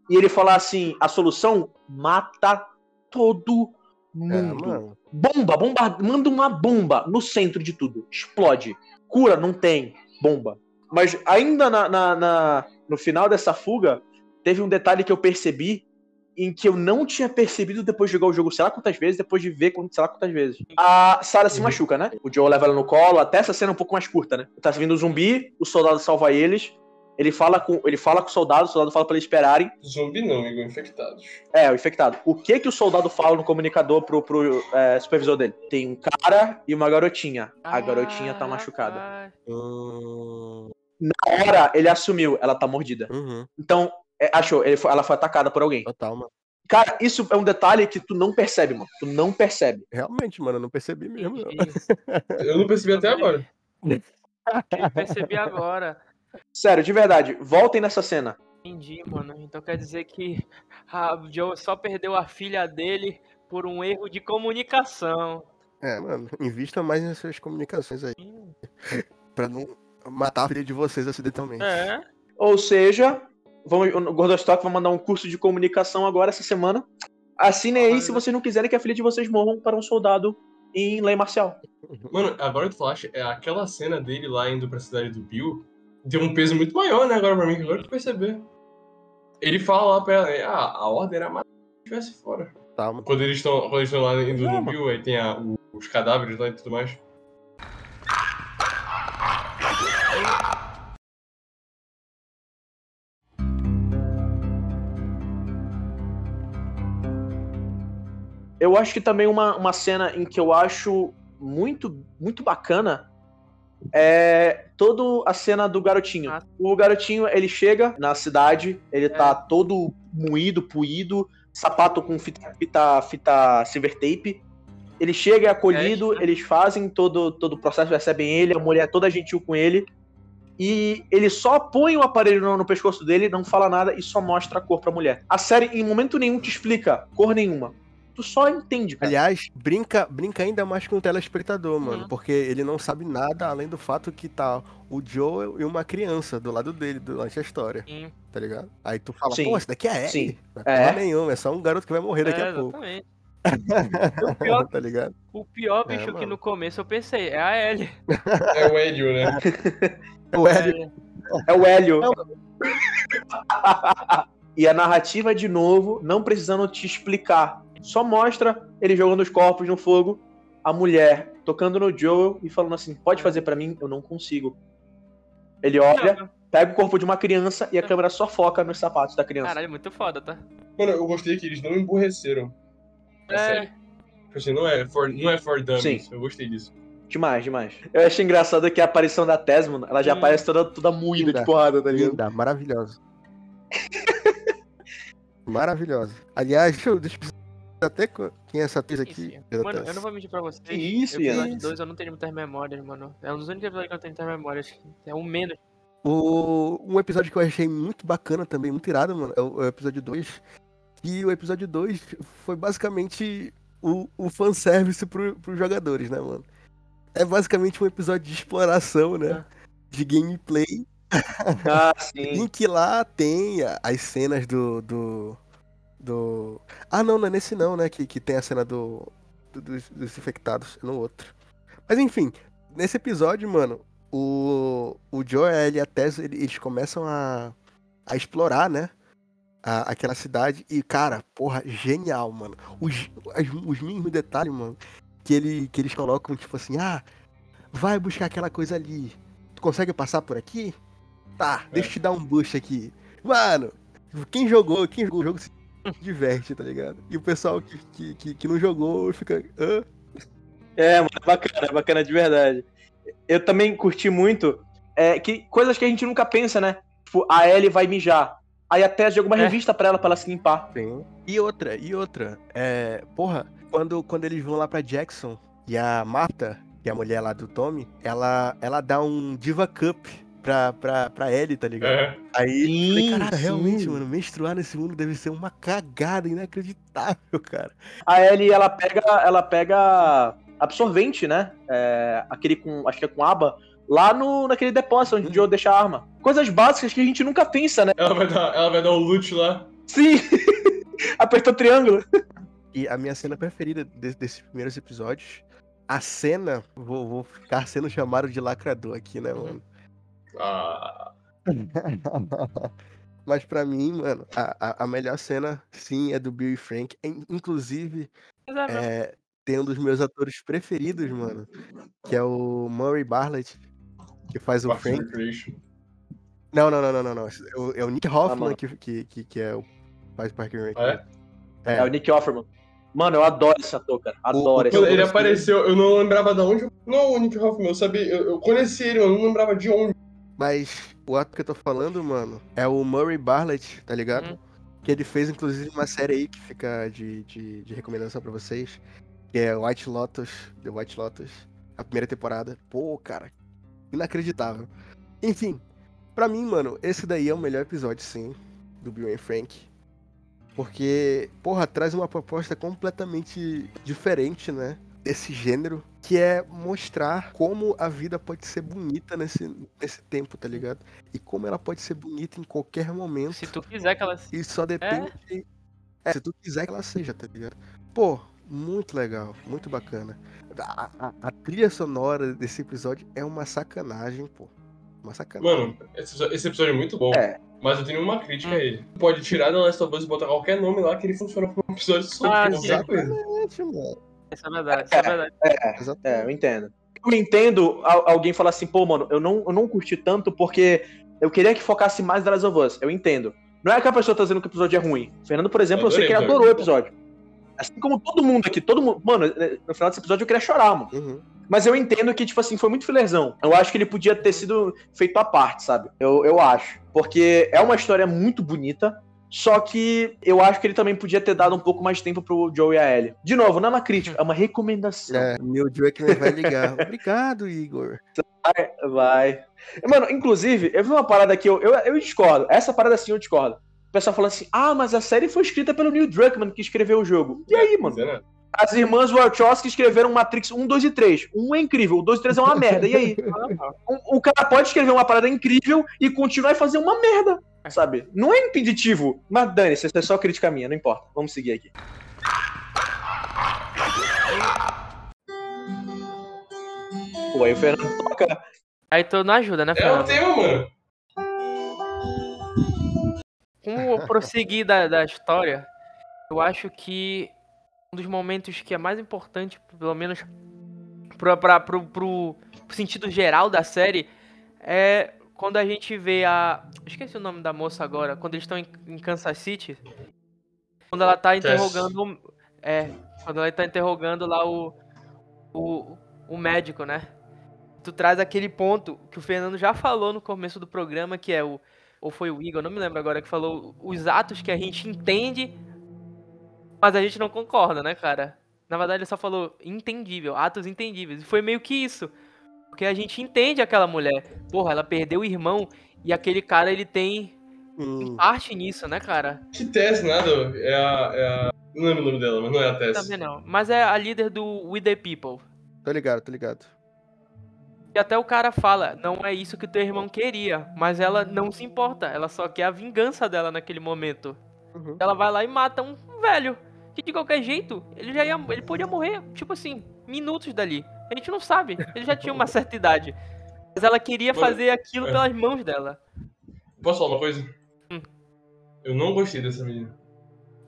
e ele falar assim: a solução mata todo É, mundo. mano. bomba, bomba, manda uma bomba no centro de tudo. Explode. Cura, não tem. Bomba. Mas ainda na, na- na- no final dessa fuga, teve um detalhe que eu percebi em que eu não tinha percebido depois de jogar o jogo, sei lá quantas vezes, depois de ver sei lá quantas vezes. A Sarah se Uhum. machuca, né? O Joe leva ela no colo, até essa cena é um pouco mais curta, né? Tá vindo o zumbi, o soldado salva eles, ele fala com, ele fala com o soldado, o soldado fala pra eles esperarem. Zumbi não, amigo, infectados. É, o infectado. O que que o soldado fala no comunicador pro, pro é, supervisor dele? Tem um cara e uma garotinha. A garotinha tá Ah, machucada. Hum, Na hora, ele assumiu, ela tá mordida. uhum, Então, é, achou, ele foi- ela foi atacada por alguém. total, mano. Cara, isso é um detalhe que tu não percebe, mano. Tu não percebe. Realmente, mano, eu não percebi mesmo. não. Eu não percebi até agora. Eu percebi agora. Sério, de verdade, voltem nessa cena. Entendi, mano. Então quer dizer que a Joe só perdeu a filha dele por um erro de comunicação. É, mano, invista mais nas suas comunicações aí. Pra não matar a filha de vocês acidentalmente. É. Ou seja, vamos, o Gordostock vai mandar um curso de comunicação agora essa semana. Assinem aí se vocês não quiserem que a filha de vocês morram para um soldado em lei marcial. Mano, agora que tu falaste, é aquela cena dele lá indo pra cidade do Bill deu um peso muito maior, né, agora pra mim, agora que eu perceber. Ele fala lá pra ela, né, ah, a ordem era matar se estivesse fora. Tá, mano. Quando eles estão quando eles estão lá indo É, no Bill, aí tem a- os cadáveres lá e tudo mais. Eu acho que também uma, uma cena em que eu acho muito, muito bacana é toda a cena do garotinho. Ah. O garotinho, ele chega na cidade, ele tá todo moído, puído, sapato com fita, fita, fita silver tape. Ele chega, é acolhido, né? eles fazem todo, todo o processo, recebem ele, a mulher é toda gentil com ele. E ele só põe o aparelho no, no pescoço dele, não fala nada e só mostra a cor pra mulher. A série, em momento nenhum, te explica cor nenhuma. Tu só entende, cara. Aliás, brinca, brinca ainda mais com o telespectador, mano. Uhum. Porque ele não sabe nada além do fato que tá o Joel e uma criança do lado dele durante a história, Sim. tá ligado? Aí tu fala, Sim, pô, esse daqui é Ellie. sim. Não É. é nenhuma, é só um garoto que vai morrer daqui É, a pouco. exatamente. O pior, tá ligado? o pior É, bicho que mano. no começo eu pensei, é a Ellie. É o Hélio, né? O Hélio, É, É o Hélio. e a narrativa, de novo, não precisando te explicar. Só mostra ele jogando os corpos no fogo, a mulher tocando no Joel e falando assim: pode fazer pra mim? Eu não consigo. Ele olha, pega o corpo de uma criança e a câmera só foca nos sapatos da criança. Caralho, muito foda, tá? Mano, eu gostei que eles não emburreceram. É sério. É, Tipo assim, não é for, não é for dummies. Sim. Eu gostei disso. Demais, demais. Eu acho engraçado que a aparição da Tesman, ela já Hum. aparece toda, toda moída Linda. de porrada, tá ligado? linda, maravilhosa. maravilhosa. Aliás, deixa eu, deixa eu até co- quem é essa atriz aqui? Ian. Mano, eu não vou mentir pra vocês. Que isso, o episódio Ian? 2 eu não tenho muitas memórias, mano. É um dos únicos episódios que eu tenho muitas memórias. É o menos. O, um episódio que eu achei muito bacana também, muito irado, mano, é o, é o episódio 2. E o episódio 2 foi basicamente o, o fanservice pro, pros jogadores, né, mano? É basicamente um episódio de exploração, né? De gameplay. Ah, sim. Em que lá tem as cenas do. do. Do... Ah, não, não é nesse não, né? Que, que tem a cena do, do- dos, dos infectados, é no outro. Mas enfim, nesse episódio, mano, o, o Joe e a Tess, ele- eles começam a, a explorar, né? a- aquela cidade. E, cara, porra, genial, mano. Os, as- os mínimos detalhes, mano, que, ele, que eles colocam, tipo assim, ah, vai buscar aquela coisa ali. Tu consegue passar por aqui? Tá, deixa eu te dar um boost aqui. Mano, quem jogou, quem jogou o jogo se diverte, tá ligado? E o pessoal que, que, que, que não jogou fica. Hã? É, mano, é bacana, é bacana de verdade. Eu também curti muito é, que coisas que a gente nunca pensa, né? Tipo, a Ellie vai mijar. Aí a Tess joga uma É. revista pra ela, pra ela se limpar. E outra, e outra. É, porra, quando, quando eles vão lá pra Jackson e a Marta, que é a mulher lá do Tommy, ela, ela dá um Diva Cup pra, pra, pra Ellie, tá ligado? É. Aí, eu falei, Sim, caraca, sim. realmente, mano, menstruar nesse mundo deve ser uma cagada inacreditável, cara. A Ellie, ela pega, ela pega absorvente, né? É, aquele com, acho que é com aba, lá no, naquele depósito onde o Joe deixa a arma. Coisas básicas que a gente nunca pensa, né? Ela vai dar, ela vai dar o loot lá. Sim! Apertou o triângulo. E a minha cena preferida de- desses primeiros episódios, a cena, vou, vou ficar sendo chamado de lacrador aqui, né, mano? Ah, Mas pra mim, mano, a, a, melhor cena, sim, é do Bill e Frank. In- Inclusive, é, é, tem um dos meus atores preferidos, mano, que é o Murray Bartlett, que faz o Parks Frank. Não, não, não, não, não, não. É o, é o Nick Hoffman mano. que, que, que, que é o faz Park and Rec. Ah, é? É, o Nick Offerman. Mano, eu adoro esse ator, cara. Adoro esse Quando ator. ele apareceu, eu não lembrava de onde. Não, o Nick Hoffman, eu sabia. Eu, eu conheci ele, eu não lembrava de onde. Mas o ato que eu tô falando, mano, é o Murray Bartlett, tá ligado? Uhum. Que ele fez, inclusive, uma série aí que fica de, de, de recomendação pra vocês. Que é White Lotus, The White Lotus. A primeira temporada. Pô, cara, inacreditável. Enfim, pra mim, mano, esse daí é o melhor episódio, sim, do Bill and Frank. Porque, porra, traz uma proposta completamente diferente, né? Desse gênero, que é mostrar como a vida pode ser bonita nesse, nesse tempo, tá ligado? E como ela pode ser bonita em qualquer momento. Se tu quiser que ela. E só depende. É, se tu quiser que ela seja, tá ligado? Pô, muito legal, muito bacana. A, a- a trilha sonora desse episódio é uma sacanagem, pô. Uma sacanagem. Mano, esse, esse episódio é muito bom. É. Mas eu tenho uma crítica a ele. Pode tirar da Last of Us e botar qualquer nome lá que ele funciona como um episódio só. Ah. Exatamente, mano. Isso é verdade, isso é verdade. É, Exatamente. eu entendo. Eu entendo al- alguém falar assim, pô, mano, eu não, eu não curti tanto porque eu queria que focasse mais na Last of Us. Eu entendo. Não é que a pessoa tá dizendo que o episódio é ruim. Fernando, por exemplo, eu, Eu sei que ele adorei adorou o episódio. Assim como todo mundo aqui, todo mundo. Mano, no final desse episódio eu queria chorar, mano. Uhum. Mas eu entendo que, tipo assim, foi muito filerzão. Eu acho que ele podia ter sido feito à parte, sabe? Eu, eu acho. Porque é uma história muito bonita. Só que eu acho que ele também podia ter dado um pouco mais de tempo pro Joe e a Ellie. De novo, não é uma crítica, é uma recomendação. É, meu Druckmann vai ligar. Obrigado, Igor. Vai. Mano, inclusive, eu vi uma parada que eu, eu, eu discordo. Essa parada assim eu discordo. O pessoal falando assim: ah, mas a série foi escrita pelo Neil Druckmann que escreveu o jogo. E aí, mano? Mas é, né? As irmãs Wachowski escreveram Matrix 1, 2 e 3. Um é incrível, o 2 e 3 é uma merda. E aí? O, o cara pode escrever uma parada incrível e continuar a fazer uma merda, sabe? Não é impeditivo. Mas dane-se, é só crítica minha, não importa. Vamos seguir aqui. Pô, aí o Fernando toca. Aí tu não ajuda, né, É o Fernando? tema, mano. Com o prosseguir da, da história, eu acho que um dos momentos que é mais importante, pelo menos pra, pra, pro, pro sentido geral da série, é quando a gente vê a. Esqueci o nome da moça agora, quando eles estão em, em Kansas City. Quando ela tá interrogando. É, quando ela tá interrogando lá o. O, o médico, né? Tu traz aquele ponto que o Fernando já falou no começo do programa, que é o ou foi o Igor, não me lembro agora, que falou os atos que a gente entende Mas a gente não concorda, né, cara? Na verdade, ele só falou entendível, atos entendíveis. E foi meio que isso. Porque a gente entende aquela mulher. Porra, ela perdeu o irmão e aquele cara, ele tem Hum, parte nisso, né, cara? Que Tess, nada. É a, é a. Não lembro o nome dela, mas não é a Tess. Também não. Mas é a líder do We The People. tô ligado, tô ligado. E até o cara fala, não é isso que teu irmão queria. Mas ela não se importa. Ela só quer a vingança dela naquele momento. Uhum. Ela vai lá e mata um velho. Que de qualquer jeito, ele já ia. Ele podia morrer, tipo assim, minutos dali. A gente não sabe. Ele já tinha uma certa idade. Mas ela queria fazer aquilo é. pelas mãos dela. Posso falar uma coisa? Hum. Eu não gostei dessa menina.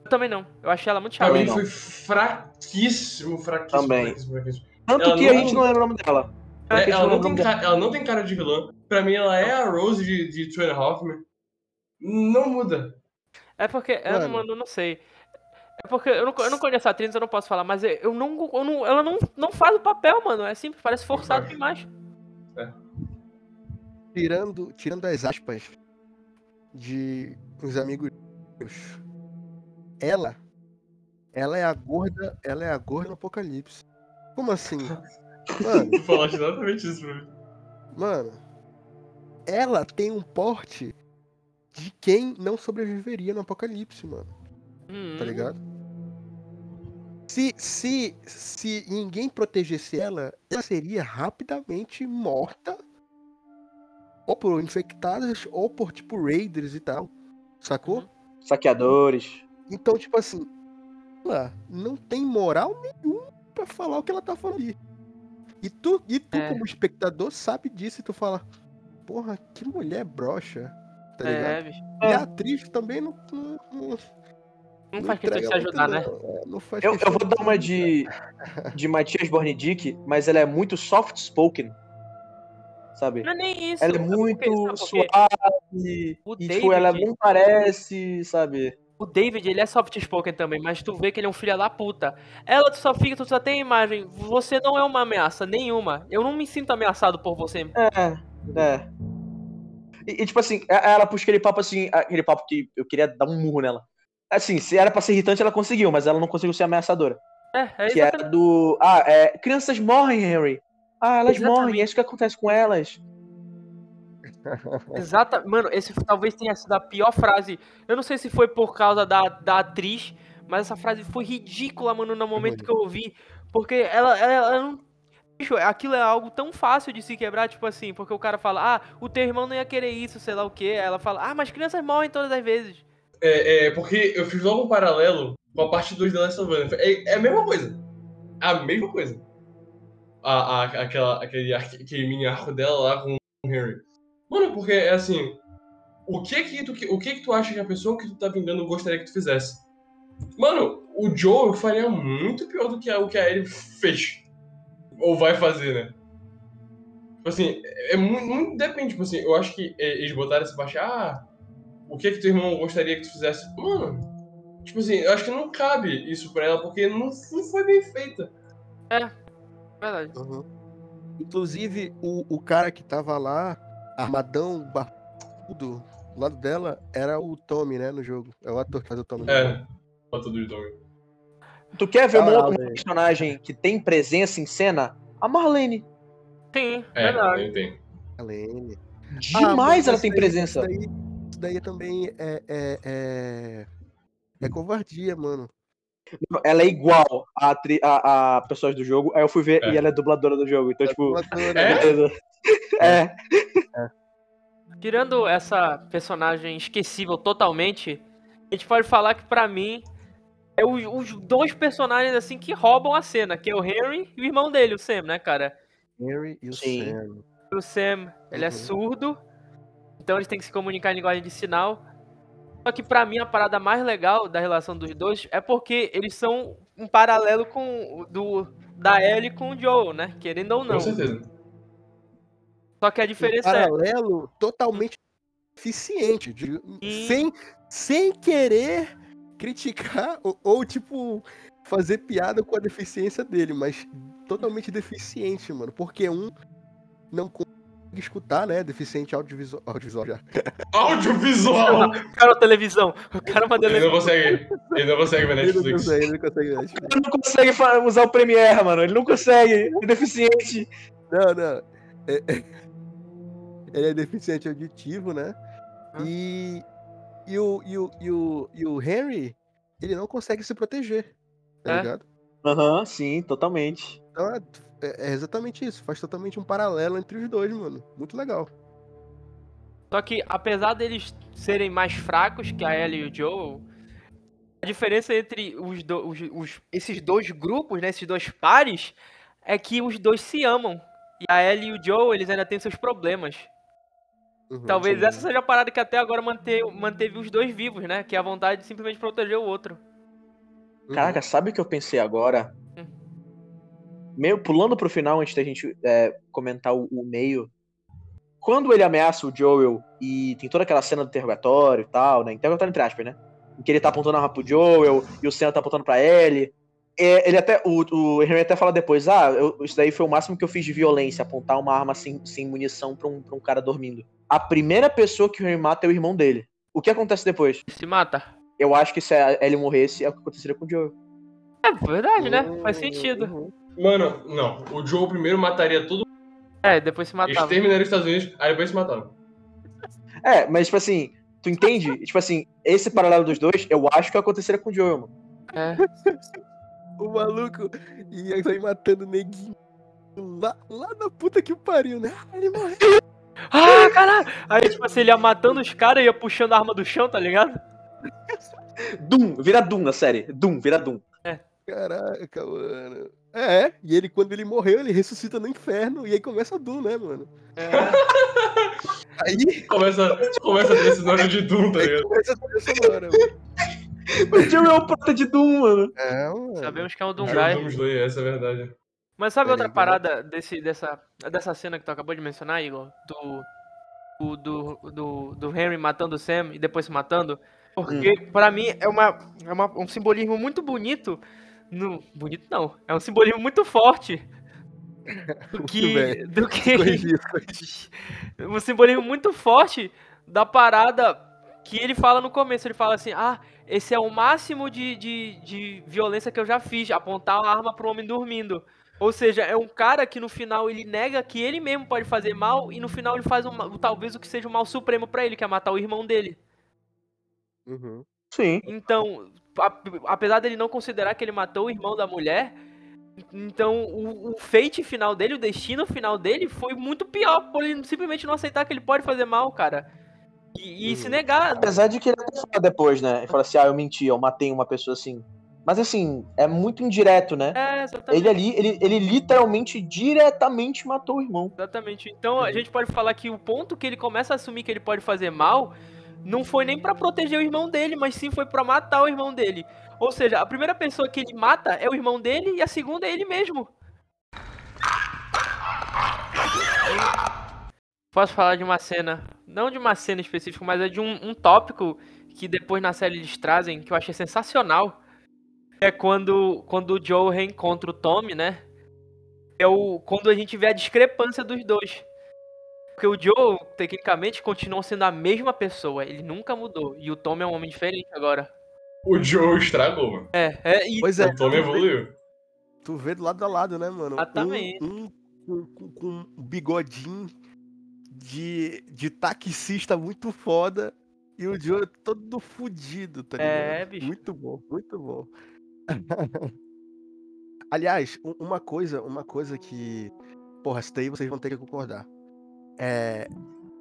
Eu também não. Eu achei ela muito Pra chata. mim não. foi fraquíssimo, fraquíssimo, Também. fraquíssimo, fraquíssimo. Tanto Ela que a não- gente não lembra o nome dela. É, A ela, não tem cara, ela não tem cara de vilã. Pra mim, ela é a Rose de, de Two and a Half Men. Não muda. É porque, eu não sei. É porque eu não, eu não conheço a atriz, eu não posso falar, mas eu não, eu não- ela não, não faz o papel, mano. É simples, parece forçado demais. Tirando, tirando as aspas de uns amigos meus, ela, ela é a gorda, ela é a gorda no apocalipse. Como assim? Mano, falaste exatamente isso pra mim. mano, ela tem um porte de quem não sobreviveria no apocalipse, mano. Hum, Tá ligado? Se, se, se ninguém protegesse ela, ela seria rapidamente morta. Ou por infectadas, ou por, tipo, raiders e tal. Sacou? Uhum. Saqueadores. Então, tipo assim, ela não tem moral nenhuma pra falar o que ela tá falando ali. E tu, e tu É. como espectador, sabe disso e tu fala, porra, que mulher broxa. Tá ligado? É, bicho. E a atriz também não, não, não, Não faz questão de se ajudar, né? não. É, não Eu, eu vou dar uma de, de Matias Bornidic, mas ela é muito soft-spoken. Sabe? Não é nem isso. Ela é muito suave. O E, tipo, ela David- não parece, sabe? O David, ele é soft spoken também, mas tu vê que ele é um filho da puta. Ela, tu só fica, tu só tem a imagem. Você não é uma ameaça, nenhuma. Eu não me sinto ameaçado por você. É, é. E, e, tipo assim, a- ela puxa aquele papo assim, aquele papo que eu queria dar um murro nela. Assim, se era pra ser irritante, ela conseguiu, mas ela não conseguiu ser ameaçadora. É, é Que é exatamente. do. Ah, é. Crianças morrem, Henry. Ah, elas Exatamente. morrem, é isso que acontece com elas. Exata, mano, esse talvez tenha sido a pior frase. Eu não sei se foi por causa da, da atriz, mas essa frase foi ridícula, mano, no momento que eu ouvi. Porque ela, ela, ela não. Bicho, aquilo é algo tão fácil de se quebrar, tipo assim, porque o cara fala, ah, o teu irmão não ia querer isso, sei lá o quê. Ela fala, ah, mas crianças morrem todas as vezes. É, é, porque eu fiz logo um paralelo com a parte 2 da Last of Us. É, é a mesma coisa. É a mesma coisa. A, a, aquela, aquele, aquele mini arco dela lá com o Henry. Mano, porque é assim. O que que tu, o que que tu acha que a pessoa que tu tá vingando gostaria que tu fizesse? Mano, o Joe faria muito pior do que a- o que a Ellie fez. Ou vai fazer, né? Tipo assim, é, é muito, muito depende. Tipo assim, eu acho que é, eles botaram essa parte. Ah, o que que teu irmão gostaria que tu fizesse? Mano, tipo assim, eu acho que não cabe isso pra ela, porque não, não foi bem feita. Verdade. Uhum. Inclusive, o, o cara que tava lá, armadão, barbudo, do lado dela, era o Tommy, né, no jogo. É o ator que faz o Tommy. É, bota do Tommy. Tu quer ver uma Caralho. outra personagem que tem presença em cena? A Marlene. Sim, É, verdade. tenho. Helene. Ah, Demais mas ela tem presença. Daí, isso daí também é, é, é, é covardia, mano. Ela é igual a, atri- a, a pessoas do jogo. Aí eu fui ver É. e ela é dubladora do jogo. Então, tipo. Dubladora, É? né? beleza. É. Tirando essa personagem esquecível totalmente, a gente pode falar que pra mim é o- os dois personagens assim que roubam a cena, que é o Henry e o irmão dele, o Sam, né, cara? Harry e o Sim. Sam. O Sam, ele é Uhum. surdo, então eles têm que se comunicar em linguagem de sinal. Só que pra mim a parada mais legal da relação dos dois é porque eles são um paralelo com o do da Ellie com o Joel, né? Querendo ou não. Com certeza. Só que a Um diferença é paralelo totalmente eficiente, de- E- sem, sem querer criticar ou, ou, tipo, fazer piada com a deficiência dele, mas totalmente deficiente, mano. Porque um não conta escutar, né? Deficiente audiovisual, audiovisual já. Audiovisual! O cara é uma televisão. O cara é uma Ele não televisão. consegue. Ele não consegue ver Ele não Netflix. consegue, ele não consegue. né? Ele não consegue usar o Premiere, mano. Ele não consegue. Ele é deficiente. Não, não. É- é- Ele é deficiente auditivo, né? Hã? E, e, o, e, o, e, o, e o Henry, ele não consegue se proteger. Tá É? ligado? Aham, sim, totalmente. Então é, é- exatamente isso. Faz totalmente um paralelo entre os dois, mano. Muito legal. Só que, apesar deles serem mais fracos que a Ellie e o Joel, a diferença entre os, do- os- os- esses dois grupos, né, esses dois pares, é que os dois se amam. E a Ellie e o Joel, eles ainda têm seus problemas. Uhum, Talvez sim. essa seja a parada que até agora mante- manteve os dois vivos, né? Que é a vontade de simplesmente proteger o outro. Uhum. Caraca, sabe o que eu pensei agora? Hum. Meio pulando pro final, antes da gente é, comentar o, o meio. Quando ele ameaça o Joel e tem toda aquela cena do interrogatório e tal, né? Interrogatório entre aspas, né? Em que ele tá apontando a arma pro Joel e o Senna tá apontando pra ele. É, ele até. O, o Henry até fala depois, ah, eu- isso daí foi o máximo que eu fiz de violência, apontar uma arma sem, sem munição pra um, pra um cara dormindo. A primeira pessoa que o Henry mata é o irmão dele. O que acontece depois? Se mata. Eu acho que se a Ellie morresse, é o que aconteceria com o Joel. É verdade, né? Faz Uhum, sentido. uhum. Mano, não. O Joe primeiro mataria todo mundo. É, depois se Eles matava. terminaram os Estados Unidos, aí depois se mataram. É, mas tipo assim, tu entende? Tipo assim, esse paralelo dos dois, eu acho que aconteceria com o Joel, mano. É. O maluco ia sair matando neguinho lá, lá na puta que pariu, né? Ah, Ele morreu. Ah, caralho! Aí, tipo assim, ele ia matando os caras e ia puxando a arma do chão, tá ligado? Doom, vira Doom na série. Doom, vira Doom. Caraca, mano. É, e ele, quando ele morreu, ele ressuscita no inferno e aí começa a Doom, né, mano? É. Aí, Começa, começa a ter esse nome de Doom, tá ligado? começa a trilha sonora, mano. O Joel é o de Doom, mano. É, mano. Sabemos que é um. Doom Slayer, essa é a verdade. Mas sabe Tá outra ligado? parada desse, dessa, dessa cena que tu acabou de mencionar, Igor? Do, do, do, do, do Henry matando o Sam e depois se matando? Porque, pra mim, é, uma, é uma, um simbolismo muito bonito. No, bonito não. É um simbolismo muito forte. Do que. Do que um simbolismo muito forte da parada que ele fala no começo. Ele fala assim: Ah, esse é o máximo de, de, de violência que eu já fiz, apontar uma arma pro homem dormindo. Ou seja, é um cara que no final ele nega que ele mesmo pode fazer mal e no final ele faz um, talvez o que seja o mal supremo pra ele, que é matar o irmão dele. Uhum. Sim. Então, apesar dele não considerar que ele matou o irmão da mulher, então o, o fate final dele, o destino final dele foi muito pior por ele simplesmente não aceitar que ele pode fazer mal, cara. E, e se Uhum. negar. Apesar de que ele até fala depois, né? Ele fala assim, ah, eu menti, eu matei uma pessoa assim. Mas assim, é muito indireto, né? É, exatamente. Ele ali, ele, ele literalmente, diretamente matou o irmão. Exatamente. Então a gente pode falar que o ponto que ele começa a assumir que ele pode fazer mal não foi nem pra proteger o irmão dele, mas sim foi pra matar o irmão dele. Ou seja, a primeira pessoa que ele mata é o irmão dele e a segunda é ele mesmo. Posso falar de uma cena, não de uma cena específica, mas é de um, um tópico que depois na série eles trazem, que eu achei sensacional. É quando, quando o Joe reencontra o Tommy, né? É o, quando a gente vê a discrepância dos dois. Porque o Joe, tecnicamente, continua sendo a mesma pessoa. Ele nunca mudou. E o Tommy é um homem diferente agora. O Joe estragou, mano. É, é e Pois é, O Tommy evoluiu. tu vê do lado a lado, né, mano? Exatamente. Um, um com, com um bigodinho de, de taxista muito foda e o Joe todo fudido, tá ligado? É, bicho. Muito bom, muito bom. Aliás, uma coisa, uma coisa que. Porra, isso daí vocês vão ter que concordar. É.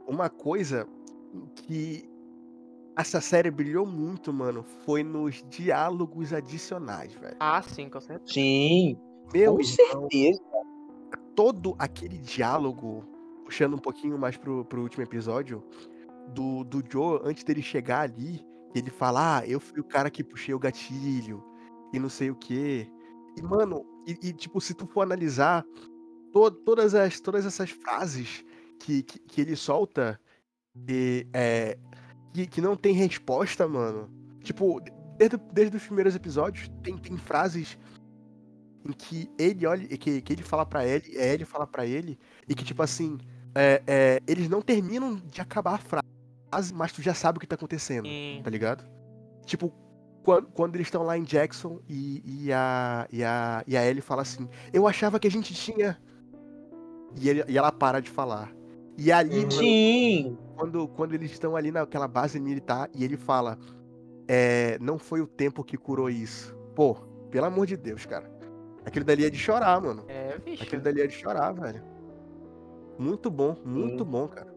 Uma coisa que essa série brilhou muito, mano, foi nos diálogos adicionais, velho. Ah, sim, com certeza. Sim, Meu com irmão, certeza. todo aquele diálogo, puxando um pouquinho mais pro, pro último episódio, do, do Joe, antes dele chegar ali, ele fala, ah, eu fui o cara que puxei o gatilho, e não sei o quê. E, mano, e, e, tipo, se tu for analisar to- todas, as, todas essas frases que, que, que ele solta, e, é, que, que não tem resposta, mano. Tipo, desde, desde os primeiros episódios, tem, tem frases em que ele olha, que, que ele fala pra ele, é ele fala pra ele, e que tipo assim, é, é, eles não terminam de acabar a frase, mas tu já sabe o que tá acontecendo, Sim. tá ligado? Tipo, quando, quando eles estão lá em Jackson e, e, a, e, a, e a Ellie fala assim, eu achava que a gente tinha. E, ele- e ela para de falar. E ali, Uhum. mano, Sim. quando, quando eles estão ali naquela base militar e ele fala, é, não foi o tempo que curou isso. Pô, pelo amor de Deus, cara. Aquele dali é de chorar, mano. É, bicho. Aquele dali é de chorar, velho. Muito bom, muito Sim. bom, cara.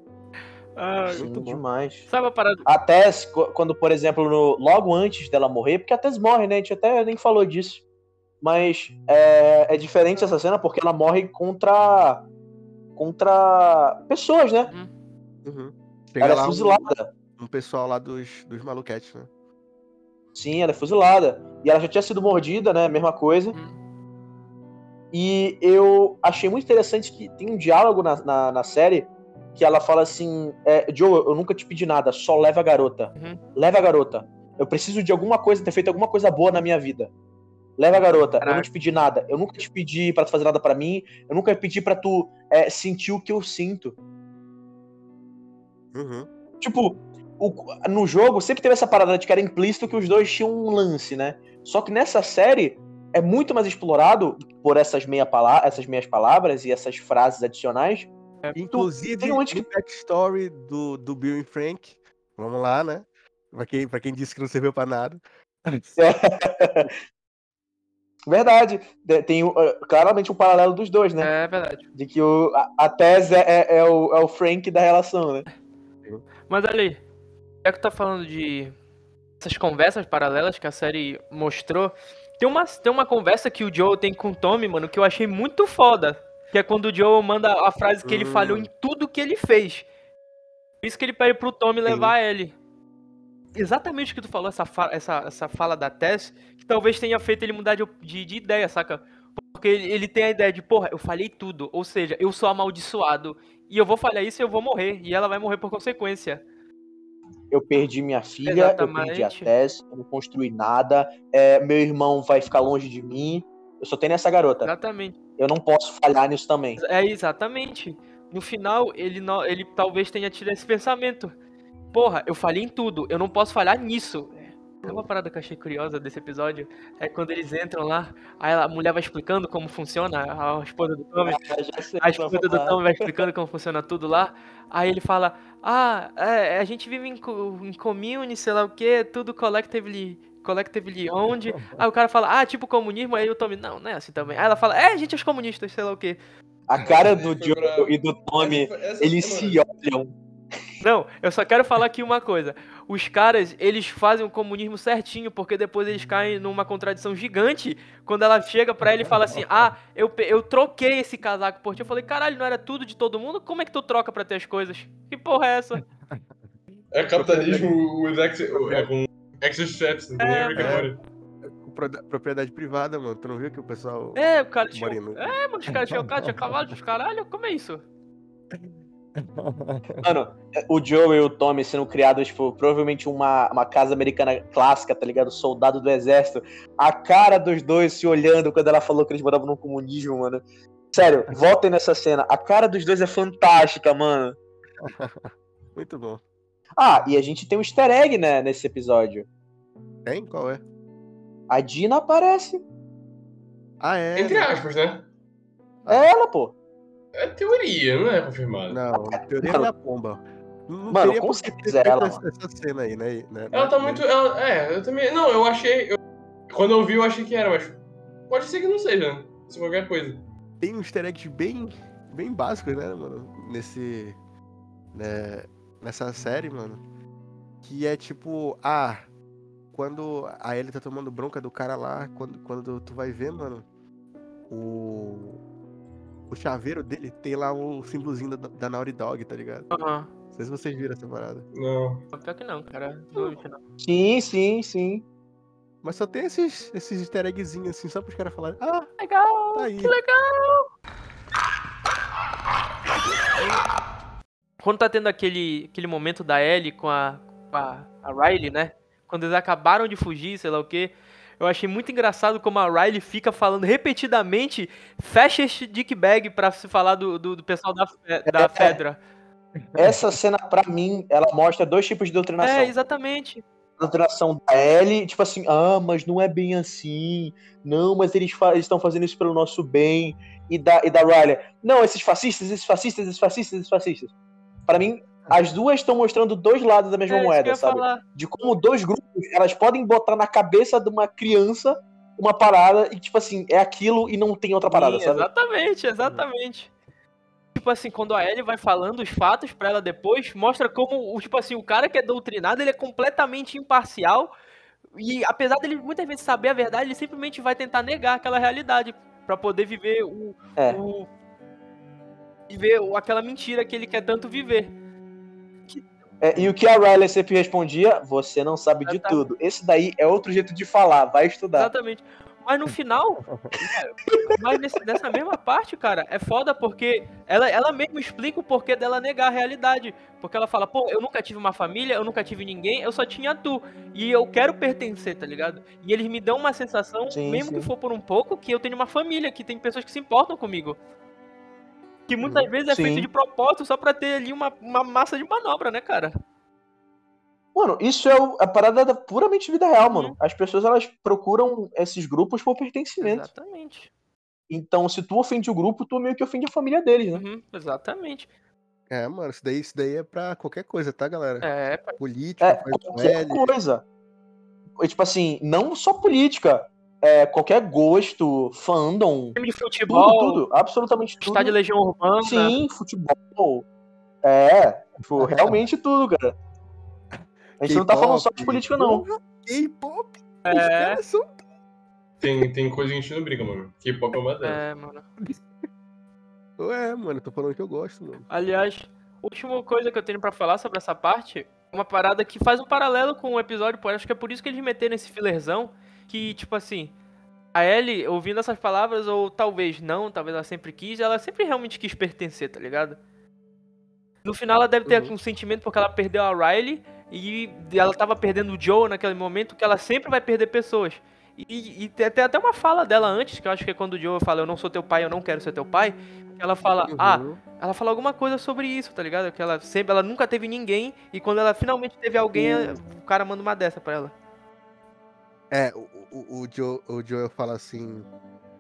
Ah, muito bom. demais. sabe a parada? A Tess, qu- quando, por exemplo, no- logo antes dela morrer, porque a Tess morre, né? A gente até nem falou disso. Mas é, é diferente essa cena porque ela morre contra. Contra pessoas, né? Uhum. Chega Ela é lá um, fuzilada. um pessoal lá dos, dos maluquetes, né? Sim, ela é fuzilada. E ela já tinha sido mordida, né? Mesma coisa. Uhum. E eu achei muito interessante que tem um diálogo na, na, na série que ela fala assim: é, Joe, eu nunca te pedi nada, só leva a garota. Uhum. Leva a garota. Eu preciso de alguma coisa, ter feito alguma coisa boa na minha vida. Leva a garota. Eu não Caraca. te pedi nada. Eu nunca te pedi pra tu fazer nada pra mim. Eu nunca pedi pra tu é, sentir o que eu sinto. Uhum. Tipo, o- no jogo sempre teve essa parada de que era implícito que os dois tinham um lance, né? Só que nessa série é muito mais explorado por essas, meia pala essas meias palavras e essas frases adicionais. Inclusive, tem que- backstory do, do Bill e Frank. Vamos lá, né? Pra quem, pra quem disse que não serviu pra nada. Verdade. De- Tem uh, claramente um paralelo dos dois, né? É verdade. De que o, a, a Tess é, é- é o, é o Frank da relação, né? Mas ali, já que tá falando de essas conversas paralelas que a série mostrou, tem uma, tem uma conversa que o Joe tem com o Tommy, mano, que eu achei muito foda. Que é quando o Joe manda a frase que ele Hum. falhou em tudo que ele fez. Por isso que ele pede pro Tommy levar ele. Exatamente o que tu falou, essa, fa- essa, essa fala da Tess, que talvez tenha feito ele mudar de, de, de ideia, saca? Porque ele, ele tem a ideia de, porra, eu falhei tudo. Ou seja, eu sou amaldiçoado. E eu vou falhar isso e eu vou morrer. E ela vai morrer por consequência. Eu perdi minha filha, eu perdi a Exatamente. Tess, eu não construí nada, é, meu irmão vai ficar longe de mim. Eu só tenho essa garota. Exatamente. Eu não posso falhar nisso também. É exatamente. No final, ele, não, ele talvez tenha tido esse pensamento. Porra, eu falhei em tudo, eu não posso falhar nisso. É uma parada que eu achei curiosa desse episódio. É quando eles entram lá, aí a mulher vai explicando como funciona, a esposa do Tommy. Sei A vai esposa do falar. Tom vai explicando como funciona tudo lá. Aí ele fala: Ah, é, a gente vive em, em community, sei lá o que, tudo collectively, collectively owned. Aí o cara fala: Ah, tipo comunismo. Aí o Tommy: Não, não é assim também. Aí ela fala: É, a gente é os comunistas, sei lá o que. A cara do brava. e do Tommy, Essa foi- essa- eles se olham. Não, eu só quero falar aqui uma coisa. Os caras, eles fazem o comunismo certinho, porque depois eles caem numa contradição gigante quando ela chega pra ele e fala assim: Ah, eu, eu troquei esse casaco por ti. Eu falei: Caralho, não era tudo de todo mundo? Como é que tu troca pra ter as coisas? Que porra é essa? É capitalismo with ex, é, com não tem É, é. Pro- Propriedade privada, mano. Tu não viu que o pessoal. É, o cara tinha. É, mano, os caras tinham cavalo, tinha caralho, como é isso? Mano, o Joe e o Tommy sendo criados, tipo, provavelmente uma, uma casa americana clássica, tá ligado? Soldado do exército. A cara dos dois se olhando quando ela falou que eles moravam no comunismo, mano. Sério, voltem nessa cena. A cara dos dois é fantástica, mano. Muito bom. Ah, e a gente tem um easter egg, né, nesse episódio. Tem? Qual é? A Dina aparece. Ah, é. Entre aspas, né? É ela, pô. É teoria, não é confirmado. Não, a teoria Mano. da pomba. Não Mano, teria com certeza é ela, essa, essa cena aí, né? né Ela tá né? muito. Ela, é, eu também. Não, eu achei. eu- quando eu vi, eu achei que era, mas. Pode ser que não seja, né? Se qualquer coisa. Tem um easter eggs bem, bem básicos, né, mano? Nesse. né, nessa série, mano. Que é tipo, ah, quando a Ellie tá tomando bronca do cara lá, quando, quando tu vai ver, mano, o. O chaveiro dele tem lá o símbolozinho da, da Naughty Dog, tá ligado? Aham. Não sei se vocês viram essa parada. Não. Pior que não, cara. Não, não. Sim, sim, sim. Mas só tem esses, esses easter eggzinhos assim, só pros caras falarem, ah, Legal! tá aí. Que legal! Quando tá tendo aquele, aquele momento da Ellie com a, com a, a Riley, né? Quando eles acabaram de fugir, sei lá o quê. Eu achei muito engraçado como a Riley fica falando repetidamente fecha este dick bag pra se falar do, do, do pessoal da, Fe- da É. Fedra. Essa cena, pra mim, ela mostra dois tipos de doutrinação. É, exatamente. A doutrinação da Ellie, tipo assim, ah, mas não é bem assim. Não, mas eles fa- estão fazendo isso pelo nosso bem. E da, e da Riley, não, esses fascistas, esses fascistas, esses fascistas, esses fascistas. Pra mim, as duas estão mostrando dois lados da mesma é, moeda, sabe? falar. de como dois grupos elas podem botar na cabeça de uma criança uma parada e tipo assim é aquilo e não tem outra parada Sim, sabe Exatamente, exatamente. Tipo assim, quando a Ellie vai falando os fatos pra ela depois, mostra como, o tipo assim, o cara que é doutrinado, ele é completamente imparcial e apesar dele muitas vezes saber a verdade, ele simplesmente vai tentar negar aquela realidade pra poder viver o, É. o viver aquela mentira que ele quer tanto viver. É, e o que a Riley sempre respondia você não sabe de Exatamente. tudo esse daí é outro jeito de falar vai estudar Exatamente. Mas no final, mas nesse- nessa mesma parte, cara, é foda porque ela, ela mesmo explica o porquê dela negar a realidade. Porque ela fala, pô, eu nunca tive uma família, eu nunca tive ninguém, eu só tinha tu. E eu quero pertencer, tá ligado? E eles me dão uma sensação, Sim, mesmo sim. que for por um pouco, que eu tenho uma família, que tem pessoas que se importam comigo. Que muitas vezes é Sim. feito de propósito só pra ter ali uma, uma massa de manobra, né, cara? mano isso é o- a parada da puramente vida real mano Uhum. as pessoas elas procuram esses grupos por pertencimento Exatamente. então se tu ofende o grupo tu meio que ofende a família deles né Uhum, exatamente. É, mano, isso daí, isso daí é pra qualquer coisa, tá, galera? É. Política, é qualquer L. coisa tipo assim não só política é, qualquer gosto fandom time de tudo futebol, tudo absolutamente tudo estádio Legião Urbana. Sim, futebol. É, tipo, realmente tudo, cara. A gente não tá falando só de política, não. K-pop. É, são Tem, tem coisa que a gente não briga, mano. K-pop é uma delas. é, mano. É, mano, eu tô falando que eu gosto, mano. Aliás, última coisa que eu tenho pra falar sobre essa parte, uma parada que faz um paralelo com o episódio, pô, acho que é por isso que eles meteram esse fillerzão, que, tipo assim, a Ellie, ouvindo essas palavras, ou talvez não, talvez ela sempre quis, ela sempre realmente quis pertencer, tá ligado? No final ela deve ter Uhum. um sentimento porque ela perdeu a Riley e ela tava perdendo o Joe naquele momento que ela sempre vai perder pessoas. E, e tem tem até uma fala dela antes, que eu acho que é quando o Joe fala eu não sou teu pai, eu não quero ser teu pai, ela fala, ah, Uhum. ela fala alguma coisa sobre isso, tá ligado? Que ela sempre, ela nunca teve ninguém e quando ela finalmente teve alguém, o cara manda uma dessa pra ela. É, o, o, o, Joe, o Joel fala assim: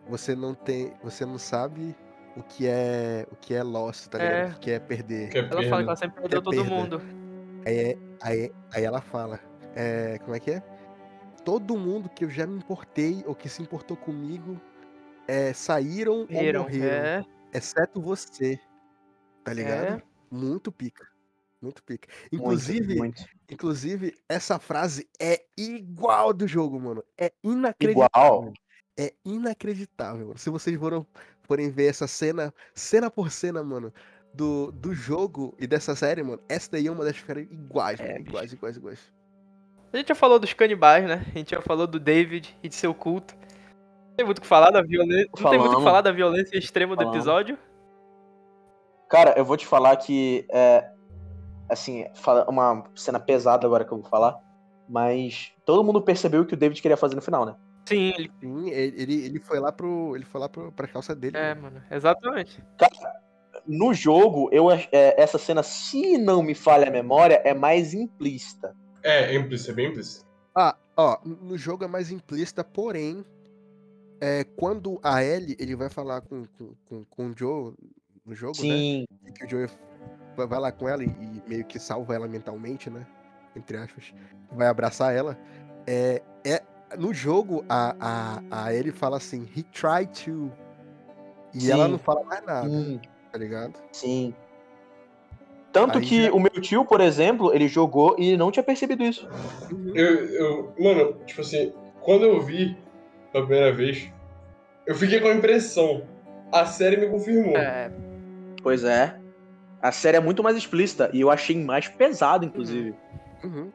você não tem. Você não sabe o que é. O que é lost, tá ligado? É. O que é perder. Que é Ela fala perda. que ela sempre perdeu É todo perda. mundo. Aí, é- aí, aí ela fala, é, como é que é? Todo mundo que eu já me importei ou que se importou comigo é, saíram Morreram. ou morreram, É, exceto você, tá ligado? é. Muito pica, muito pica. Muito, Inclusive, muito. inclusive essa frase é igual do jogo, mano. É inacreditável. Igual. É inacreditável. mano. Se vocês foram, forem ver essa cena, cena por cena, mano, do, do jogo e dessa série, mano, essa daí é uma das ficaram iguais, É, mano, iguais, iguais, iguais. A gente já falou dos canibais, né? A gente já falou do David e de seu culto. Não tem muito o que falar da violência. Não tem muito o que falar da violência extrema do Falamos. episódio. Cara, eu vou te falar que é. Assim, uma cena pesada agora que eu vou falar. Mas todo mundo percebeu o que o David queria fazer no final, né? Sim, ele. Sim, ele, ele, foi lá pro. Ele foi lá pro, pra calça dele. É, mano. mano. Exatamente. No jogo, eu, é, essa cena, se não me falha a memória, é mais implícita. É, é implícito, é bem implícito. Ah, ó, no jogo é mais implícita, porém, é, quando a Ellie, ele vai falar com, com, com, com o Joe no jogo, né? Sim. E que o Joe vai lá com ela e, e meio que salva ela mentalmente, né? Entre aspas. Vai abraçar ela. É, é, no jogo, a, a, a Ellie fala assim, he tried to. E Sim. ela não fala mais nada, Sim. tá ligado? Sim. Tanto Aí que já- o meu tio, por exemplo, ele jogou e não tinha percebido isso. Eu, eu, mano, tipo assim, quando eu vi pela primeira vez, eu fiquei com a impressão. A série me confirmou. É, Pois é. A série é muito mais explícita e eu achei mais pesado, inclusive. Uhum.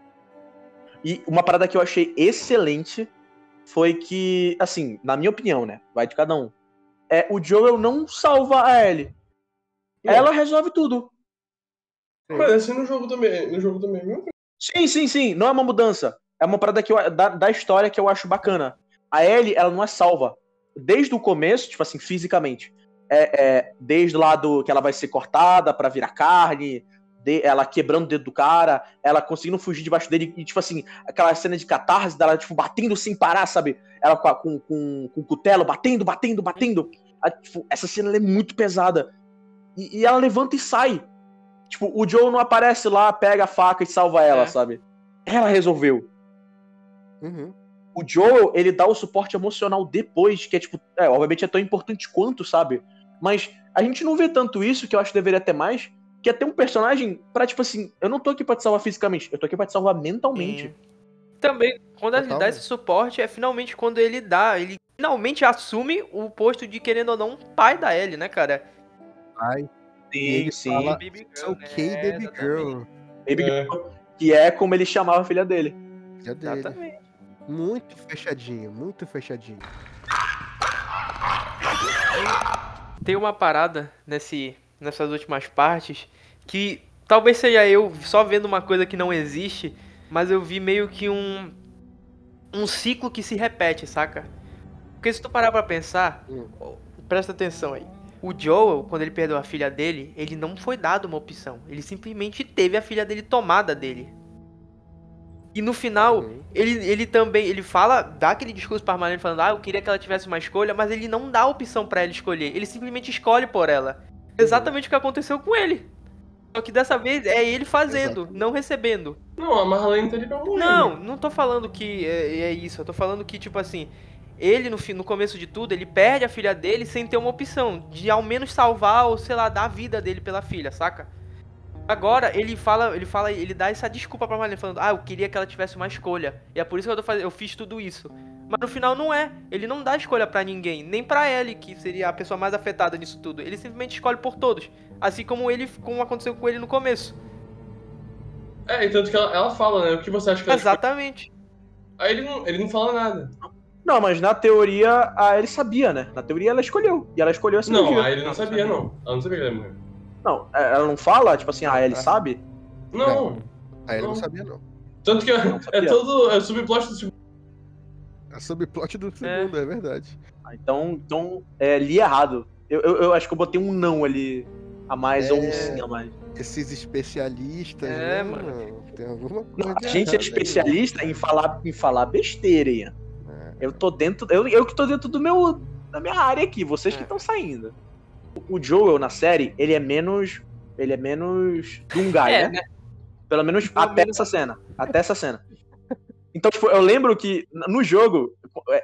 E uma parada que eu achei excelente foi que, assim, na minha opinião, né? Vai de cada um. É, o Joel não salva a Ellie. Ela resolve tudo. Mas assim no jogo também. No jogo também, viu? Sim, sim, sim. Não é uma mudança. É uma parada que eu- da, da história que eu acho bacana. a Ellie, ela não é salva. Desde o começo, tipo assim, fisicamente. É, é, desde lá do que ela vai ser cortada pra virar carne, de- ela quebrando o dedo do cara, ela conseguindo fugir debaixo dele, e tipo assim, aquela cena de catarse dela, tipo, batendo sem parar, sabe? Ela com, com, com, cutelo, batendo, batendo, batendo. A- tipo, essa cena é muito pesada. E, e ela levanta e sai. Tipo, o Joe não aparece lá, pega a faca e salva ela, É. sabe? Ela resolveu. Uhum. O Joel, ele dá o suporte emocional depois, que é tipo, é, obviamente é tão importante quanto, sabe? Mas a gente não vê tanto isso, que eu acho que deveria ter mais, que é ter um personagem pra, tipo assim, eu não tô aqui pra te salvar fisicamente, eu tô aqui pra te salvar mentalmente. Também, quando ele Total, dá né? esse suporte, é finalmente quando ele dá, ele finalmente assume o posto de, querendo ou não, pai da Ellie, né, cara? Ai, Sim, ele sim. fala- Baby it's girl, ok, né? baby girl. Baby É. Girl, que é como ele chamava a filha dele. Já dele. Exatamente. Muito fechadinho, muito fechadinho. Tem uma parada nesse, nessas últimas partes que talvez seja eu só vendo uma coisa que não existe, mas eu vi meio que um um ciclo que se repete, saca? Porque se tu parar pra pensar, Hum. presta atenção aí. O Joel, quando ele perdeu a filha dele, ele não foi dado uma opção. Ele simplesmente teve a filha dele tomada dele. E no final, Uhum. ele, ele também, ele fala, dá aquele discurso pra Marlene falando, ah, eu queria que ela tivesse uma escolha, mas ele não dá a opção pra ela escolher. Ele simplesmente escolhe por ela. Exatamente o que aconteceu com ele. Só que dessa vez é ele fazendo, Exato. não recebendo. Não, a Marlene tá ali pra morrer. Não, não tô falando que é, é isso. Eu tô falando que, tipo assim, ele no, no começo de tudo, ele perde a filha dele sem ter uma opção de ao menos salvar ou, sei lá, dar a vida dele pela filha, saca? Agora ele fala, ele fala, ele dá essa desculpa pra Marlene, falando, ah, eu queria que ela tivesse uma escolha. E é por isso que eu tô fazendo, eu fiz tudo isso. Mas no final não é. Ele não dá escolha pra ninguém, nem pra Ellie, que seria a pessoa mais afetada nisso tudo. Ele simplesmente escolhe por todos. Assim como ele, como aconteceu com ele no começo. É, e tanto que ela, ela fala, né? O que você acha que ela Exatamente. Aí ele não, ele não fala nada. Não, mas na teoria, a ele sabia, né? Na teoria ela escolheu. E ela escolheu essa Não, aí ele não Não, sabia, sabia. não. Ela não sabia que ele ia morrer. Não, é, ela não fala, tipo assim, ah, ele Ah. sabe? Não. Aí ele não Não. sabia, não. Tanto que é, Não é todo é subplot do segundo. A subplot do segundo, é, verdade. Ah, Então, então é, li errado. Eu, eu, eu acho que eu botei um não ali a mais ou um É. sim a mais. Esses especialistas, É, né, mano. Tem alguma coisa. Não, a gente é aí. especialista em falar, em falar besteira, Ian. É. Eu tô dentro. Eu, eu que tô dentro do meu. da minha área aqui, vocês que É. estão saindo. O Joel na série, ele é menos. Ele é menos Dungai, É, né? né? Pelo menos Pelo até menos- essa cena. Até essa cena. Então, tipo, eu lembro que no jogo,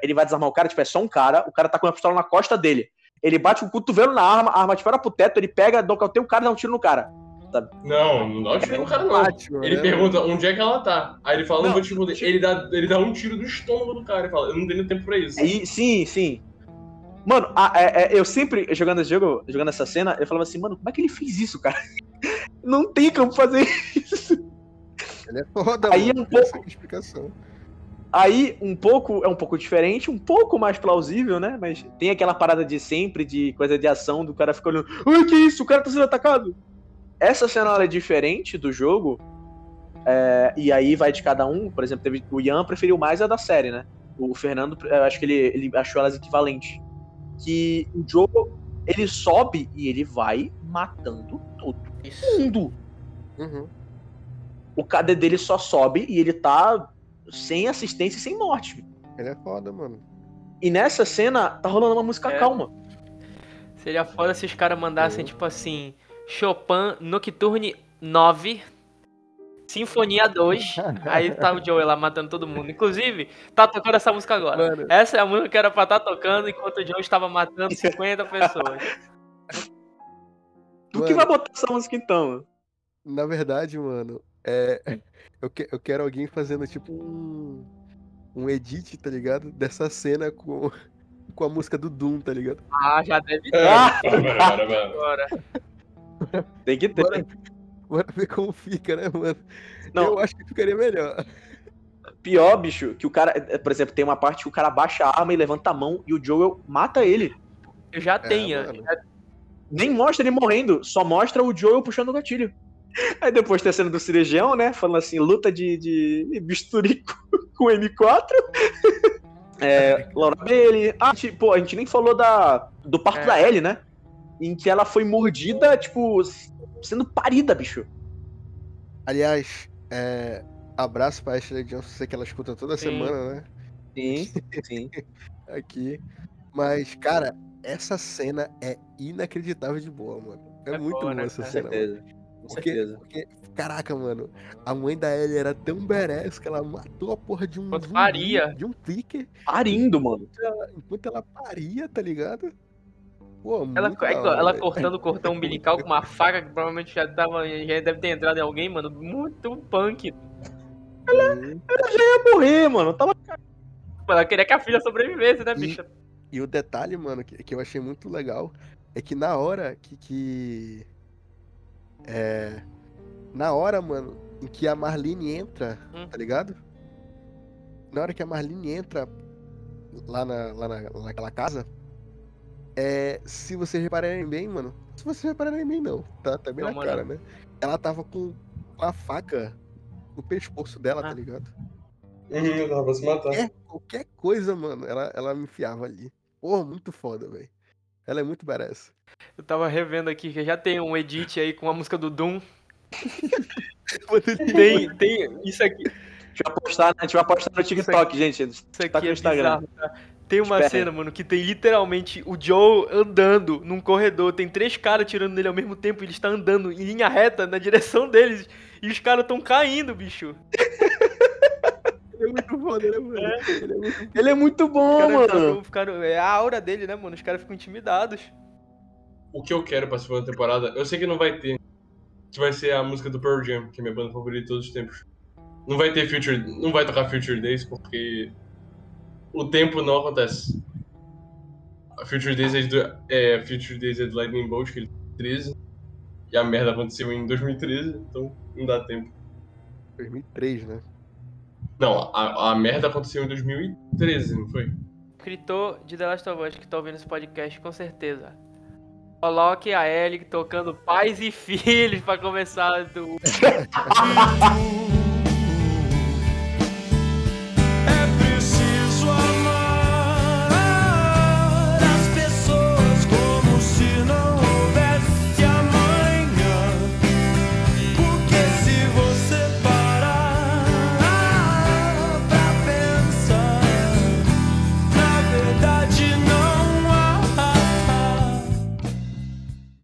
ele vai desarmar o cara, tipo, é só um cara, o cara tá com uma pistola na costa dele. Ele bate com o cotovelo na arma, a arma dispara pro teto, ele pega, nocauteia o cara e dá um tiro no cara. Não, não dá um tiro no cara, não. Batman, Ele né, pergunta onde é que ela tá. Aí ele fala, não, Não, vou te responder. Ele dá, ele dá um tiro no estômago do cara e fala, eu não tenho tempo pra isso. Aí, sim, sim. Mano, a- é- é, eu sempre, jogando esse jogo, jogando essa cena, eu falava assim, mano, como é que ele fez isso, cara? Não tem como fazer isso. Ele é foda, Aí mano. é um pouco- explicação. Aí, um pouco, é um pouco diferente, um pouco mais plausível, né? Mas tem aquela parada de sempre, de coisa de ação, do cara ficar olhando, ai, que isso, o cara tá sendo atacado. Essa cena, ela é diferente do jogo, é, e aí vai de cada um, por exemplo, teve, o Ian preferiu mais a da série, né? O Fernando, eu acho que ele, ele achou elas equivalentes. Que o jogo, ele sobe e ele vai matando todo Isso. mundo. Uhum. O KD dele só sobe e ele tá sem assistência e sem morte. Ele é foda, mano. E nessa cena tá rolando uma música É. calma. Seria foda se os caras mandassem, Uhum. tipo assim, Chopin Nocturne 9, Sinfonia 2. aí tá o Joey lá matando todo mundo. Inclusive, tá tocando essa música agora. Mano, Essa é a música que era pra estar tocando enquanto o Joey estava matando 50 pessoas. Tu que vai botar essa música então? na verdade, mano, é. Eu, que- eu quero alguém fazendo tipo um. Um edit, tá ligado? Dessa cena com, com a música do Doom, tá ligado? Ah, já deve ter É, Ah! bora, bora, bora. Tem que ter. Bora, bora ver como fica, né, mano? Não. Eu acho que ficaria melhor. Pior, bicho, que o cara, eh, por exemplo, tem uma parte que o cara baixa a arma e levanta a mão e o Joel mata ele. Eu já tenho. mano. Nem mostra ele morrendo, só mostra o Joel puxando o gatilho. Aí depois tem a cena do cirurgião, né? Falando assim, luta de, de bisturi com- com M4. É, Laura Bailey. Ah, tipo, a gente nem falou da, do parto É. da Ellie, né? Em que ela foi mordida, tipo, sendo parida, bicho. Aliás, é, abraço pra Ashley Johnson, sei que ela escuta toda Sim. semana, né? Sim, sim. Aqui. Mas, cara, essa cena é inacreditável de boa, mano. É, É muito boa, boa né, essa cara? Com cena. certeza. Com Porque, certeza. porque, caraca, mano, a mãe da Ellie era tão badass que ela matou a porra de um. Enquanto zumbi, paria. De um clicker Parindo, mano. enquanto ela paria, tá ligado? Pô, Ela, é ela cortando o cordão umbilical com uma faca que provavelmente já tava. Já deve ter entrado em alguém, mano. Muito punk. Ia morrer, mano. Tava Ela queria que a filha sobrevivesse, né, E- bicho? E o detalhe, mano, que, que eu achei muito legal é que na hora que. que é. Na hora, mano, em que a Marlene entra, Hum. tá ligado? Na hora que a Marlene entra lá, na, lá na, naquela casa, é. Se vocês repararem bem, mano. Se vocês repararem bem, não. Tá, tá bem Não, na mano. cara, né? Ela tava com a faca no pescoço dela, Ah. tá ligado? Uhum, dava pra se matar. É, qualquer coisa, mano, ela, ela me enfiava ali. Porra, muito foda, velho. Ela é muito badass. Eu tava revendo aqui que já tem um edit aí com a música do Doom. Tem, tem. Isso aqui, A gente vai postar, né? a gente vai postar no TikTok, gente. isso Tá aqui no é Instagram. bizarro, tá? Tem uma Espera cena, mano, que tem literalmente o Joe andando num corredor. Tem três caras tirando nele ao mesmo tempo. e Ele está andando em linha reta na direção deles. E os caras tão caindo, bicho. Ele é muito foda, né, mano? Ele é muito Ele é muito bom, caras mano. ficaram- é a aura dele, né, mano? Os caras ficam intimidados. O que eu quero pra segunda temporada, eu sei que não vai ter. Que vai ser a música do Pearl Jam, que é minha banda favorita de todos os tempos. Não vai ter Future. Não vai tocar Future Days porque o tempo não acontece. A Future Days é, do, é, Future Days é do Lightning Bolt, que ele tem 13. E a merda aconteceu em 2013, então não dá tempo. 2003, né? Não, a, a merda aconteceu em 2013, não foi? Escritor de The Last of Us que tá ouvindo esse podcast, com certeza. Coloque a Ellie tocando pais e filhos pra começar do.